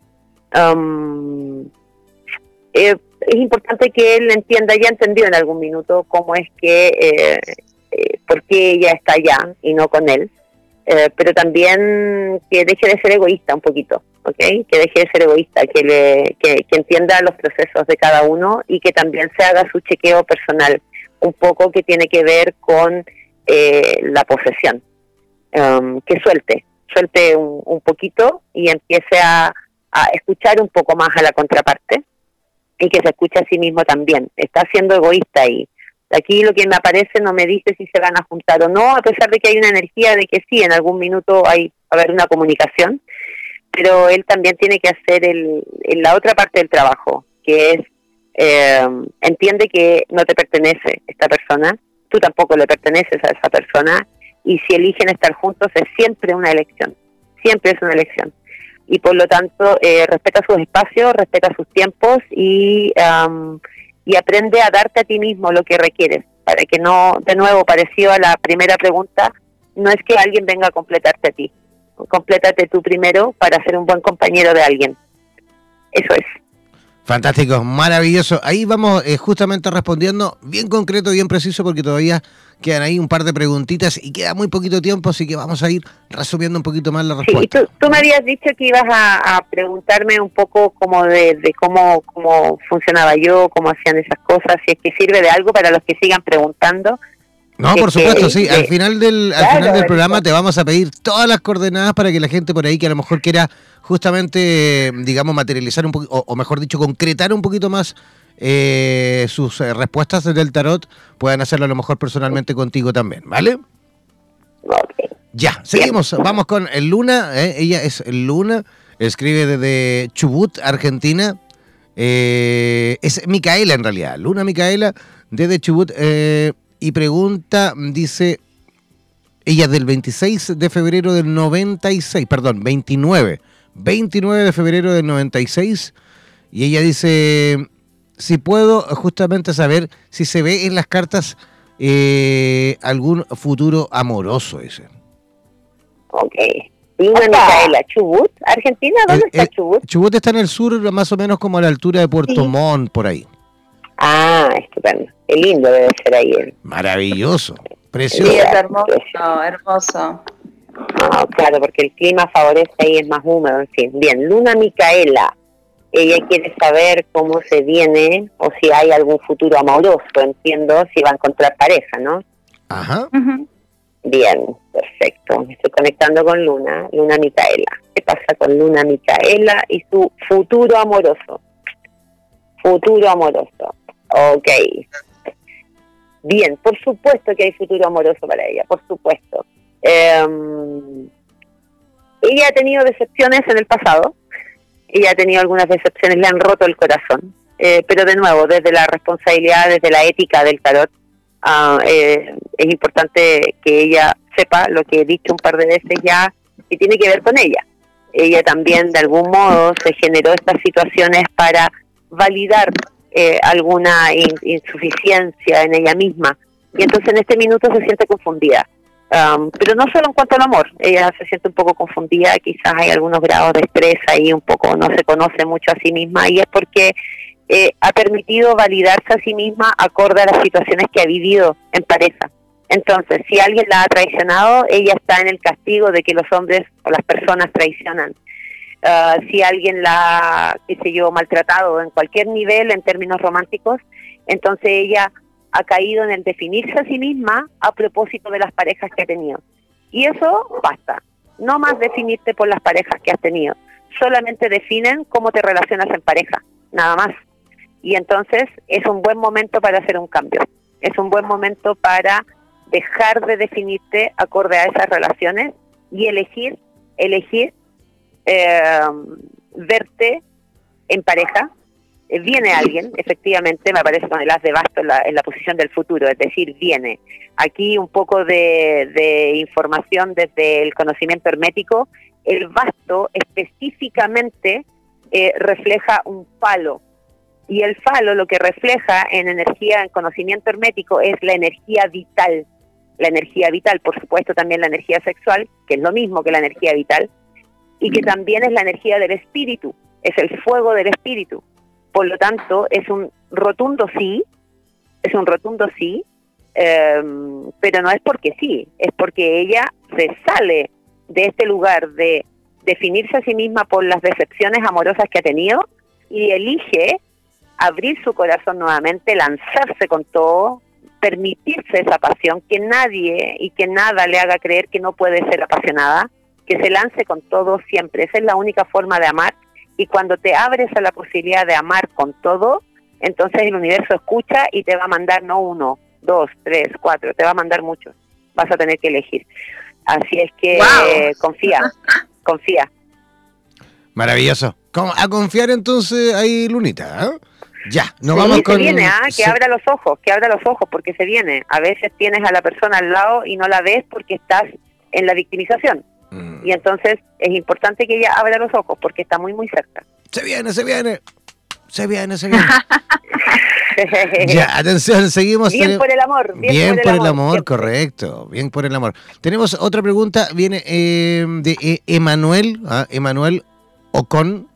Um, eh, es importante que él entienda, ya entendió en algún minuto cómo es que, eh, eh, por qué ella está allá y no con él, pero también que deje de ser egoísta un poquito, ¿ok? Que deje de ser egoísta, que, le, que, que entienda los procesos de cada uno y que también se haga su chequeo personal, un poco que tiene que ver con eh, la posesión. Um, que suelte, suelte un, poquito y empiece a, escuchar un poco más a la contraparte y que se escuche a sí mismo también. Está siendo egoísta y aquí lo que me aparece no me dice si se van a juntar o no, a pesar de que hay una energía de que sí, en algún minuto hay va a haber una comunicación, pero él también tiene que hacer el, la otra parte del trabajo, que es eh, entiende que no te pertenece esta persona tú tampoco le perteneces a esa persona y si eligen estar juntos es siempre una elección, siempre es una elección. Y por lo tanto, eh, respeta sus espacios, respeta sus tiempos y, y aprende a darte a ti mismo lo que requieres, para que no, de nuevo, parecido a la primera pregunta, no es que alguien venga a completarte a ti, complétate tú primero para ser un buen compañero de alguien. Eso es. Fantástico, maravilloso. Ahí vamos eh, justamente respondiendo bien concreto, bien preciso, porque todavía quedan ahí un par de preguntitas y queda muy poquito tiempo, así que vamos a ir resumiendo un poquito más la respuesta. Sí, tú, me habías dicho que ibas a, preguntarme un poco como de, cómo, cómo funcionaba yo, cómo hacían esas cosas, si es que sirve de algo para los que sigan preguntando. No, por supuesto, sí. al final del, al final del programa te vamos a pedir todas las coordenadas para que la gente por ahí que a lo mejor quiera justamente, digamos, materializar un poquito, o, mejor dicho, concretar un poquito más eh, sus eh, respuestas del tarot, puedan hacerlo a lo mejor personalmente contigo también, ¿vale? Ya, seguimos. Vamos con Luna. ¿eh? Ella es Luna. Escribe desde Chubut, Argentina. es Micaela en realidad. Luna Micaela desde Chubut. Y pregunta, dice, ella del 26 de febrero del 96, perdón, 29 29 de febrero del 96 y ella dice, si puedo justamente saber si se ve en las cartas eh, algún futuro amoroso ese. Ok. Luna Micaela, Chubut, Argentina, ¿dónde está Chubut? Chubut está en el sur, más o menos como a la altura de Puerto Montt, por ahí. Ah, estupendo. Qué lindo debe ser ahí. Maravilloso, precioso. Sí, es hermoso, hermoso. Ah, claro, porque el clima favorece ahí, es más húmedo, en fin. Bien, Luna Micaela, ella quiere saber cómo se viene o si hay algún futuro amoroso, entiendo, si va a encontrar pareja, ¿no? Ajá. Bien, perfecto. Me estoy conectando con Luna, Luna Micaela. ¿Qué pasa con Luna Micaela y su futuro amoroso? Futuro amoroso. Ok. Bien, por supuesto que hay futuro amoroso para ella, por supuesto. Eh, ella ha tenido decepciones en el pasado, ella ha tenido algunas decepciones, le han roto el corazón, eh, pero de nuevo, desde la responsabilidad, desde la ética del tarot, ah, eh, es importante que ella sepa lo que he dicho un par de veces ya, que tiene que ver con ella. Ella también de algún modo se generó estas situaciones para validar eh, alguna insuficiencia en ella misma. Y entonces en este minuto se siente confundida pero no solo en cuanto al amor, ella se siente un poco confundida, quizás hay algunos grados de estrés ahí, un poco no se conoce mucho a sí misma y es porque eh, ha permitido validarse a sí misma acorde a las situaciones que ha vivido en pareja. Entonces, si alguien la ha traicionado, ella está en el castigo de que los hombres o las personas traicionan. Ah, si alguien la, qué sé yo, maltratado en cualquier nivel en términos románticos, entonces ella ha caído en el definirse a sí misma a propósito de las parejas que ha tenido. Y eso basta. No más definirte por las parejas que has tenido. Solamente definen cómo te relacionas en pareja, nada más. Y entonces es un buen momento para hacer un cambio. Es un buen momento para dejar de definirte acorde a esas relaciones y elegir, elegir eh, verte en pareja. Eh, viene alguien, efectivamente, me aparece con el as de basto en la, en la posición del futuro, es decir, viene. Aquí un poco de, información desde el conocimiento hermético. El basto específicamente eh, refleja un falo. Y el falo lo que refleja en energía, en conocimiento hermético, es la energía vital. La energía vital, por supuesto, también la energía sexual, que es lo mismo que la energía vital, y que también es la energía del espíritu, es el fuego del espíritu. Por lo tanto, es un rotundo sí, es un rotundo sí, em, pero no es porque sí, es porque ella se sale de este lugar de definirse a sí misma por las decepciones amorosas que ha tenido y elige abrir su corazón nuevamente, lanzarse con todo, permitirse esa pasión, que nadie y que nada le haga creer que no puede ser apasionada, que se lance con todo siempre. Esa es la única forma de amar y cuando te abres a la posibilidad de amar con todo, entonces el universo escucha y te va a mandar no uno, dos, tres, cuatro, te va a mandar muchos. Vas a tener que elegir. Así es que confía, confía. Maravilloso. A confiar entonces ahí, Lunita. ¿eh? Ya, nos sí, vamos se con. viene, ¿ah? que abra los ojos, que abra los ojos, porque se viene. A veces tienes a la persona al lado y no la ves porque estás en la victimización. Mm. Y entonces es importante que ella abra los ojos porque está muy, muy cerca. Se viene, se viene. Se viene, se viene. ya, atención, seguimos. Bien por el amor. Bien, por, el, amor, correcto. Bien por el amor. Tenemos otra pregunta, viene eh, de eh, Emanuel, ¿ah? Emanuel Ocon.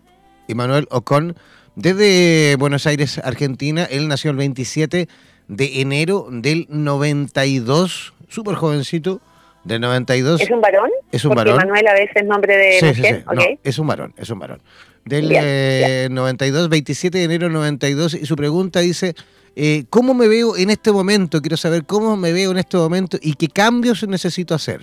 Emanuel Ocon, desde Buenos Aires, Argentina. Él nació el 27 de enero del 92, súper jovencito. Del 92. ¿Es un varón? Es un Porque varón. Manuel a veces es nombre de sí, mujer. Sí, sí. es un varón, es un varón. Del bien, eh, 92, 27 de enero 92. Y su pregunta dice, eh, ¿cómo me veo en este momento? Quiero saber cómo me veo en este momento y qué cambios necesito hacer.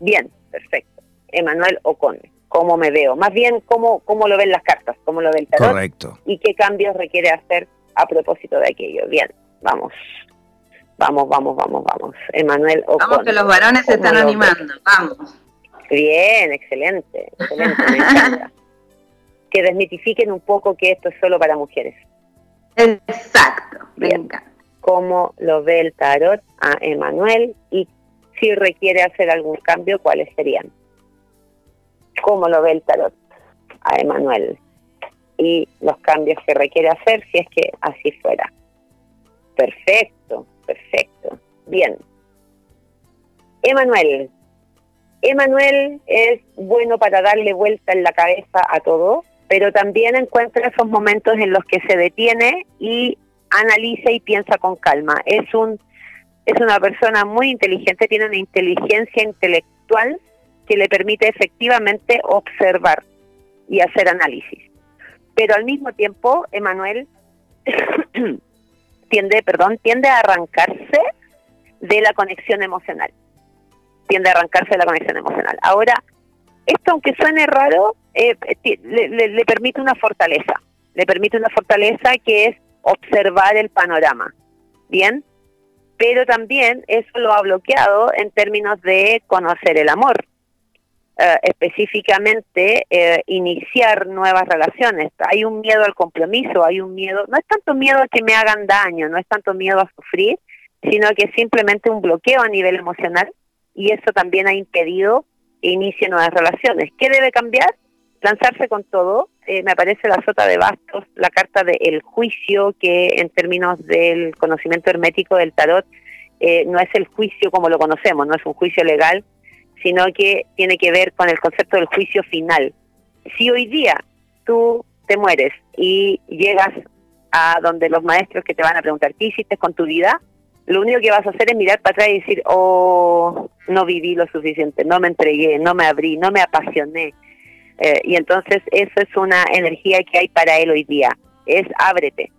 Bien, perfecto. Emanuel Ocon, ¿cómo me veo? Más bien, ¿cómo, cómo lo ven las cartas? ¿Cómo lo ve el tarot? Correcto. ¿Y qué cambios requiere hacer a propósito de aquello? Bien, vamos. Vamos, vamos, vamos, vamos. Emanuel Ocon. Vamos que los varones se están animando, vamos. Bien, excelente, excelente, me encanta. Que desmitifiquen un poco que esto es solo para mujeres. Exacto, venga. ¿Cómo lo ve el tarot a Emanuel y si requiere hacer algún cambio, cuáles serían? ¿Cómo lo ve el tarot a Emanuel? Y los cambios que requiere hacer si es que así fuera. Perfecto, perfecto. Bien. Emanuel. Emanuel es bueno para darle vuelta en la cabeza a todo, pero también encuentra esos momentos en los que se detiene y analiza y piensa con calma. Es un es una persona muy inteligente, tiene una inteligencia intelectual que le permite efectivamente observar y hacer análisis. Pero al mismo tiempo, Emanuel tiende, perdón, tiende a arrancarse de la conexión emocional. Tiende a arrancarse de la conexión emocional. Ahora, esto aunque suene raro, eh, le, le, le permite una fortaleza. Le permite una fortaleza que es observar el panorama. ¿Bien? Pero también eso lo ha bloqueado en términos de conocer el amor. Uh, específicamente eh, iniciar nuevas relaciones. Hay un miedo al compromiso, hay un miedo, no es tanto miedo a que me hagan daño, no es tanto miedo a sufrir, sino que es simplemente un bloqueo a nivel emocional y eso también ha impedido que inicie nuevas relaciones. ¿Qué debe cambiar? Lanzarse con todo. Eh, me aparece la sota de bastos, la carta del juicio, que en términos del conocimiento hermético del tarot, eh, no es el juicio como lo conocemos, no es un juicio legal, sino que tiene que ver con el concepto del juicio final. Si hoy día tú te mueres y llegas a donde los maestros que te van a preguntar qué hiciste con tu vida, lo único que vas a hacer es mirar para atrás y decir, oh, no viví lo suficiente, no me entregué, no me abrí, no me apasioné. Eh, y entonces eso es una energía que hay para él hoy día, es ábrete,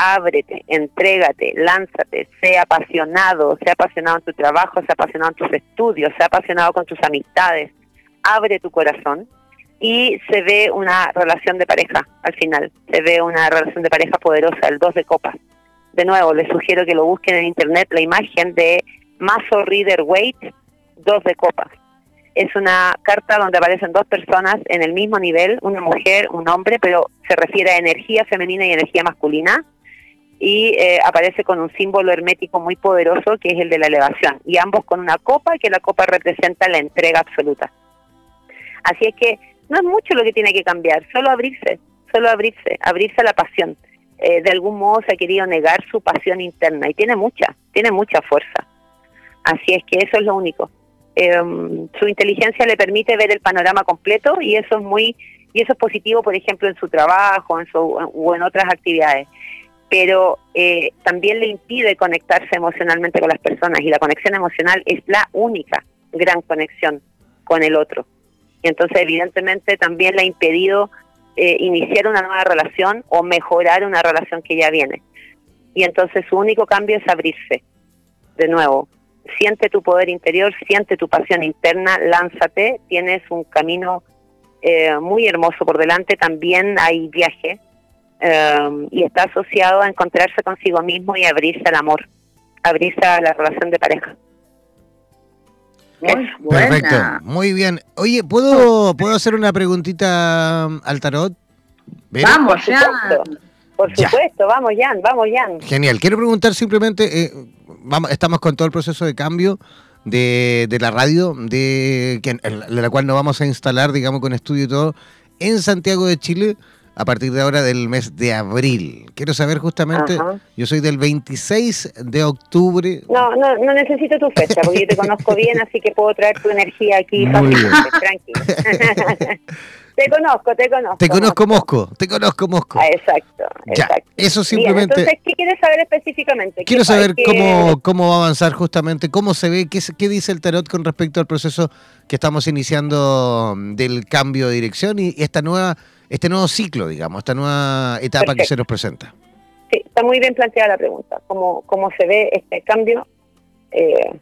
ábrete, entrégate, lánzate, sea apasionado, sea apasionado en tu trabajo, sea apasionado en tus estudios, sea apasionado con tus amistades, abre tu corazón y se ve una relación de pareja al final, se ve una relación de pareja poderosa, el dos de copas. De nuevo, les sugiero que lo busquen en internet, la imagen de Mazo Reader Waite dos de copas. Es una carta donde aparecen dos personas en el mismo nivel, una mujer, un hombre, pero se refiere a energía femenina y energía masculina, y eh, aparece con un símbolo hermético muy poderoso que es el de la elevación, y ambos con una copa, que la copa representa la entrega absoluta. Así es que no es mucho lo que tiene que cambiar, solo abrirse, solo abrirse, abrirse a la pasión. Eh, de algún modo se ha querido negar su pasión interna y tiene mucha, tiene mucha fuerza. Así es que eso es lo único. Em, su inteligencia le permite ver el panorama completo y eso es muy y eso es positivo, por ejemplo, en su trabajo en su, o en otras actividades. Pero eh, también le impide conectarse emocionalmente con las personas y la conexión emocional es la única gran conexión con el otro. Y entonces, evidentemente, también le ha impedido eh, iniciar una nueva relación o mejorar una relación que ya viene. Y entonces su único cambio es abrirse. De nuevo, siente tu poder interior, siente tu pasión interna, lánzate, tienes un camino eh, muy hermoso por delante, también hay viaje eh, y está asociado a encontrarse consigo mismo y abrirse al amor, abrirse a la relación de pareja. Muy Perfecto, muy bien. Oye, ¿puedo, ¿puedo hacer una preguntita al tarot? Vamos, ya. Por supuesto, vamos, Jan, vamos, Jan. Genial. Quiero preguntar simplemente, eh, vamos, estamos con todo el proceso de cambio de, de la radio, de, de la cual nos vamos a instalar, digamos, con estudio y todo, en Santiago de Chile a partir de ahora del mes de abril. Quiero saber justamente, yo soy del 26 de octubre. No, no, no necesito tu fecha, porque yo te conozco bien, así que puedo traer tu energía aquí fácilmente, tranquilo. te conozco, te conozco. Te conozco Mosco, te conozco Mosco. Ah, exacto, exacto. Eso simplemente... entonces, ¿qué quieres saber específicamente? Quiero saber cómo, cómo va a avanzar justamente, cómo se ve, qué, qué dice el tarot con respecto al proceso que estamos iniciando del cambio de dirección y esta nueva este nuevo ciclo, digamos, esta nueva etapa que se nos presenta. Sí, está muy bien planteada la pregunta, cómo, cómo se ve este cambio eh,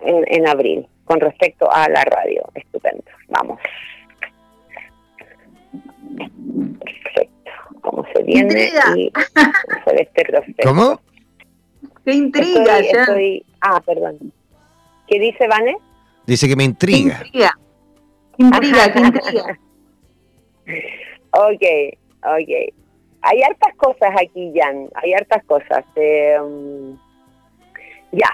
en, abril con respecto a la radio. Estupendo, vamos. Perfecto, cómo se viene y se ve este proceso. ¿Cómo? ¡Qué intriga! ah, perdón. ¿Qué dice Vane? Dice que me intriga. intriga, intriga, qué intriga. Ok, ok. Hay hartas cosas aquí, Jan, hay hartas cosas. Eh, ya,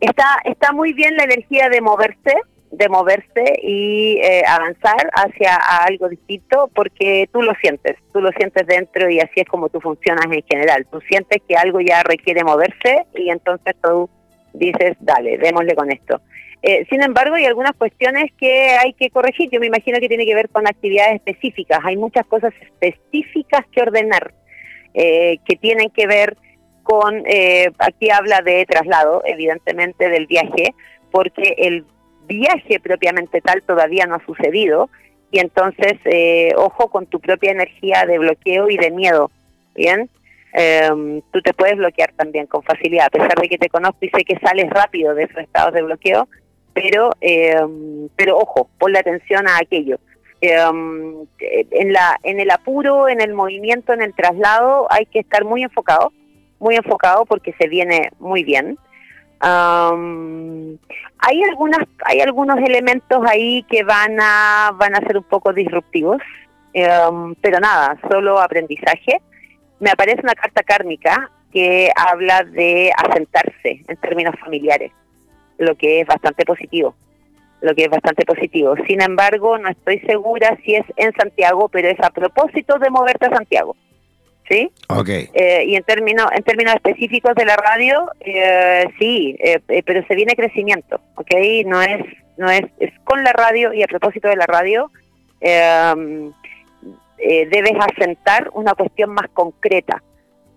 está, está muy bien la energía de moverse, de moverse y eh, avanzar hacia algo distinto porque tú lo sientes, tú lo sientes dentro y así es como tú funcionas en general. Tú sientes que algo ya requiere moverse y entonces tú dices, dale, démosle con esto. Eh, sin embargo, hay algunas cuestiones que hay que corregir. Yo me imagino que tiene que ver con actividades específicas. Hay muchas cosas específicas que ordenar, eh, que tienen que ver con, eh, aquí habla de traslado, evidentemente, del viaje, porque el viaje propiamente tal todavía no ha sucedido. Y entonces, ojo con tu propia energía de bloqueo y de miedo. Bien. Em, tú te puedes bloquear también con facilidad, a pesar de que te conozco y sé que sales rápido de esos estados de bloqueo, pero, eh, pero ojo, ponle atención a aquello. Em, en, la, en el apuro, en el movimiento, en el traslado, hay que estar muy enfocado, muy enfocado porque se viene muy bien. hay algunas, hay algunos elementos ahí que van a, van a ser un poco disruptivos, em, pero nada, solo aprendizaje. Me aparece una carta kármica que habla de asentarse en términos familiares lo que es bastante positivo, lo que es bastante positivo. Sin embargo, no estoy segura si es en Santiago, pero es a propósito de moverte a Santiago. ¿Sí? Ok. Eh, y en términos, en términos específicos de la radio, eh, sí, eh, pero se viene crecimiento, ¿ok? No es, no es, es con la radio y a propósito de la radio, debes asentar una cuestión más concreta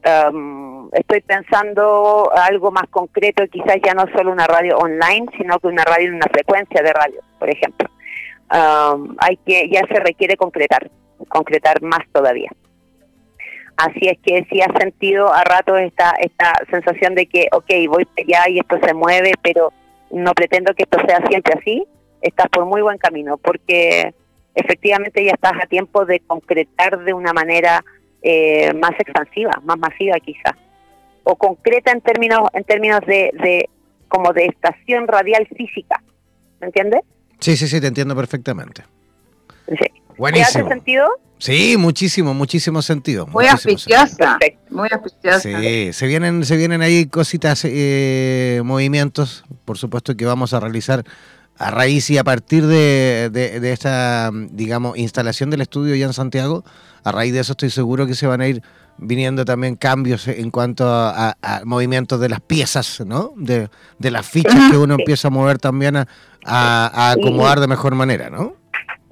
Um, estoy pensando algo más concreto, quizás ya no solo una radio online, sino que una radio en una frecuencia de radio, por ejemplo. Hay que ya se requiere concretar, concretar más todavía. Así es que si has sentido a rato esta esta sensación de que, ok, voy allá y esto se mueve, pero no pretendo que esto sea siempre así, estás por muy buen camino, porque efectivamente ya estás a tiempo de concretar de una manera eh, más expansiva, más masiva quizá, o concreta en términos en términos de, de como de estación radial física, ¿me entiendes? Sí, sí, sí, te entiendo perfectamente. Sí. Buenísimo. ¿Te hace sentido? Sí, muchísimo, muchísimo sentido. Muy muchísimo auspiciosa. Perfecto. Muy auspiciosa. Sí, se vienen, se vienen ahí cositas, eh, movimientos, por supuesto que vamos a realizar a raíz y a partir de, de- de esta, digamos, instalación del estudio ya en Santiago, a raíz de eso estoy seguro que se van a ir viniendo también cambios en cuanto a, a- a movimientos de las piezas, ¿no? De, de las fichas que uno empieza a mover también a, a- a acomodar de mejor manera, ¿no?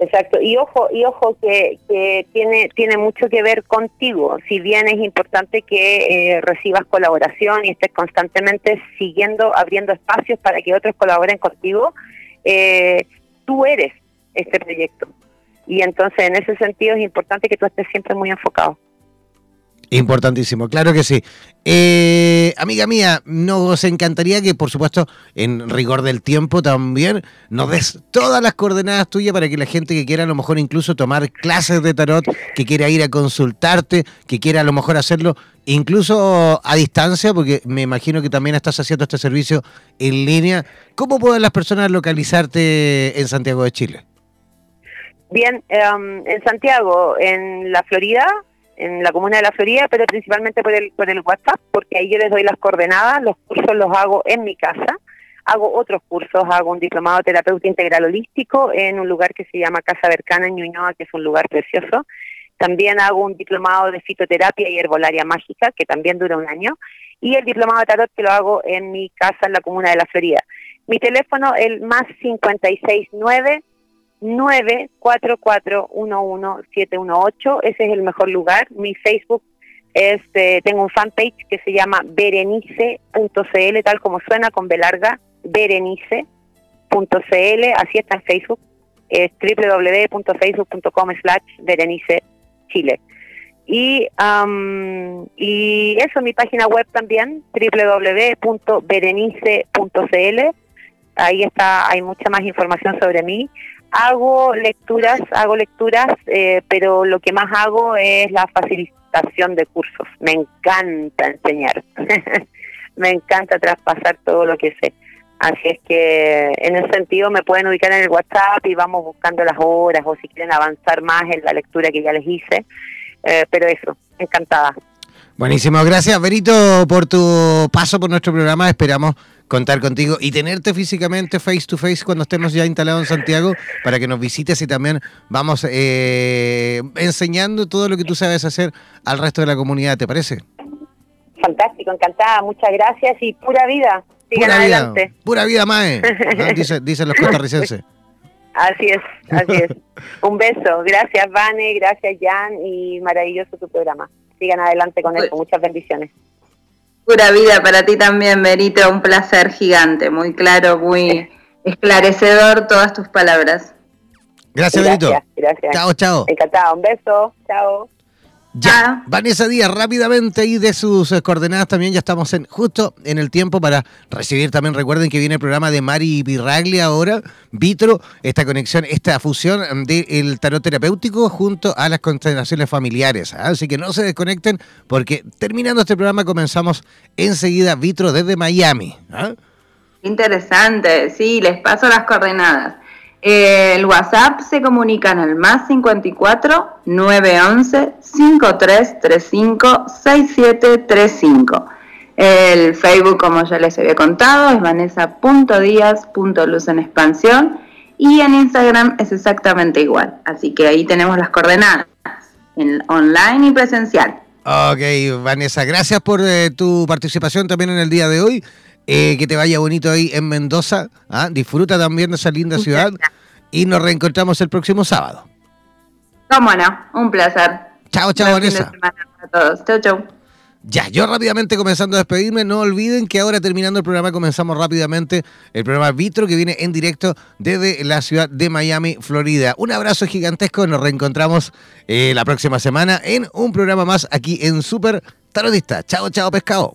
Exacto, y ojo, y ojo que, que tiene, tiene mucho que ver contigo, si bien es importante que eh, recibas colaboración y estés constantemente siguiendo, abriendo espacios para que otros colaboren contigo, eh, tú eres este proyecto. Y entonces en ese sentido es importante que tú estés siempre muy enfocado. Importantísimo, claro que sí. Eh, amiga mía, nos encantaría que, por supuesto, en rigor del tiempo también, nos des todas las coordenadas tuyas para que la gente que quiera a lo mejor incluso tomar clases de tarot, que quiera ir a consultarte, que quiera a lo mejor hacerlo incluso a distancia, porque me imagino que también estás haciendo este servicio en línea. ¿Cómo pueden las personas localizarte en Santiago de Chile? Bien, em, en Santiago, en la Florida, en la comuna de la Florida, pero principalmente por el, por el WhatsApp, porque ahí yo les doy las coordenadas, los cursos los hago en mi casa, hago otros cursos, hago un diplomado de terapeuta integral holístico en un lugar que se llama Casa Bercana en Ñuñoa, que es un lugar precioso. También hago un diplomado de fitoterapia y herbolaria mágica, que también dura un año, y el diplomado de tarot que lo hago en mi casa en la comuna de la Florida. Mi teléfono, el más 569 944111718, ese es el mejor lugar. Mi Facebook es, eh, tengo un fanpage que se llama berenice.cl, tal como suena, con B berenice.cl, así está en Facebook, es www.facebook.com slash berenice chile. Y, am, y eso, mi página web también, www.berenice.cl, ahí está, hay mucha más información sobre mí. Hago lecturas, hago lecturas, eh, pero lo que más hago es la facilitación de cursos. Me encanta enseñar, me encanta traspasar todo lo que sé. Así es que en ese sentido me pueden ubicar en el WhatsApp y vamos buscando las horas o si quieren avanzar más en la lectura que ya les hice. Eh, pero eso, encantada. Buenísimo, gracias Berito por tu paso por nuestro programa. Esperamos contar contigo y tenerte físicamente face to face cuando estemos ya instalados en Santiago para que nos visites y también vamos eh, enseñando todo lo que tú sabes hacer al resto de la comunidad, ¿te parece? Fantástico, encantada, muchas gracias y pura vida. Sigan Pura vida, adelante. pura vida, Mae, ¿no? Dice- dicen los costarricenses. Así es, así es. Un beso. Gracias, Vane, gracias, Jan, y maravilloso tu programa. Sigan adelante con esto. Muchas bendiciones. Pura vida para ti también, Berito. Un placer gigante. Muy claro, muy esclarecedor todas tus palabras. Gracias, Gracias, Berito. gracias. Chao, chao. Encantada. Un beso. Chao. Ya, Ah. Vanessa Díaz, rápidamente ahí de sus eh, coordenadas también, ya estamos en justo en el tiempo para recibir también, recuerden que viene el programa de Mari Pirraglia ahora, Vitro, esta conexión, esta fusión del tarot terapéutico junto a las constelaciones familiares. ¿ah? Así que no se desconecten porque terminando este programa comenzamos enseguida Vitro desde Miami. ¿ah? Interesante, sí, les paso las coordenadas. El WhatsApp se comunica en el más 54 911 5335 6735. El Facebook, como ya les había contado, es vanessa.díaz.luz en expansión y en Instagram es exactamente igual. Así que ahí tenemos las coordenadas, en online y presencial. Ok, Vanessa, gracias por eh, tu participación también en el día de hoy. Eh, que te vaya bonito ahí en Mendoza. ¿ah? Disfruta también de esa linda Muchas ciudad. gracias. Y nos reencontramos el próximo sábado. Cómo no, un placer. Chao, chao, Vanessa. para todos. Chau, chau. Ya, yo rápidamente comenzando a despedirme, no olviden que ahora terminando el programa comenzamos rápidamente el programa Vitro que viene en directo desde la ciudad de Miami, Florida. Un abrazo gigantesco, nos reencontramos eh, la próxima semana en un programa más aquí en Super Tarotista. Chao, chao, pescado.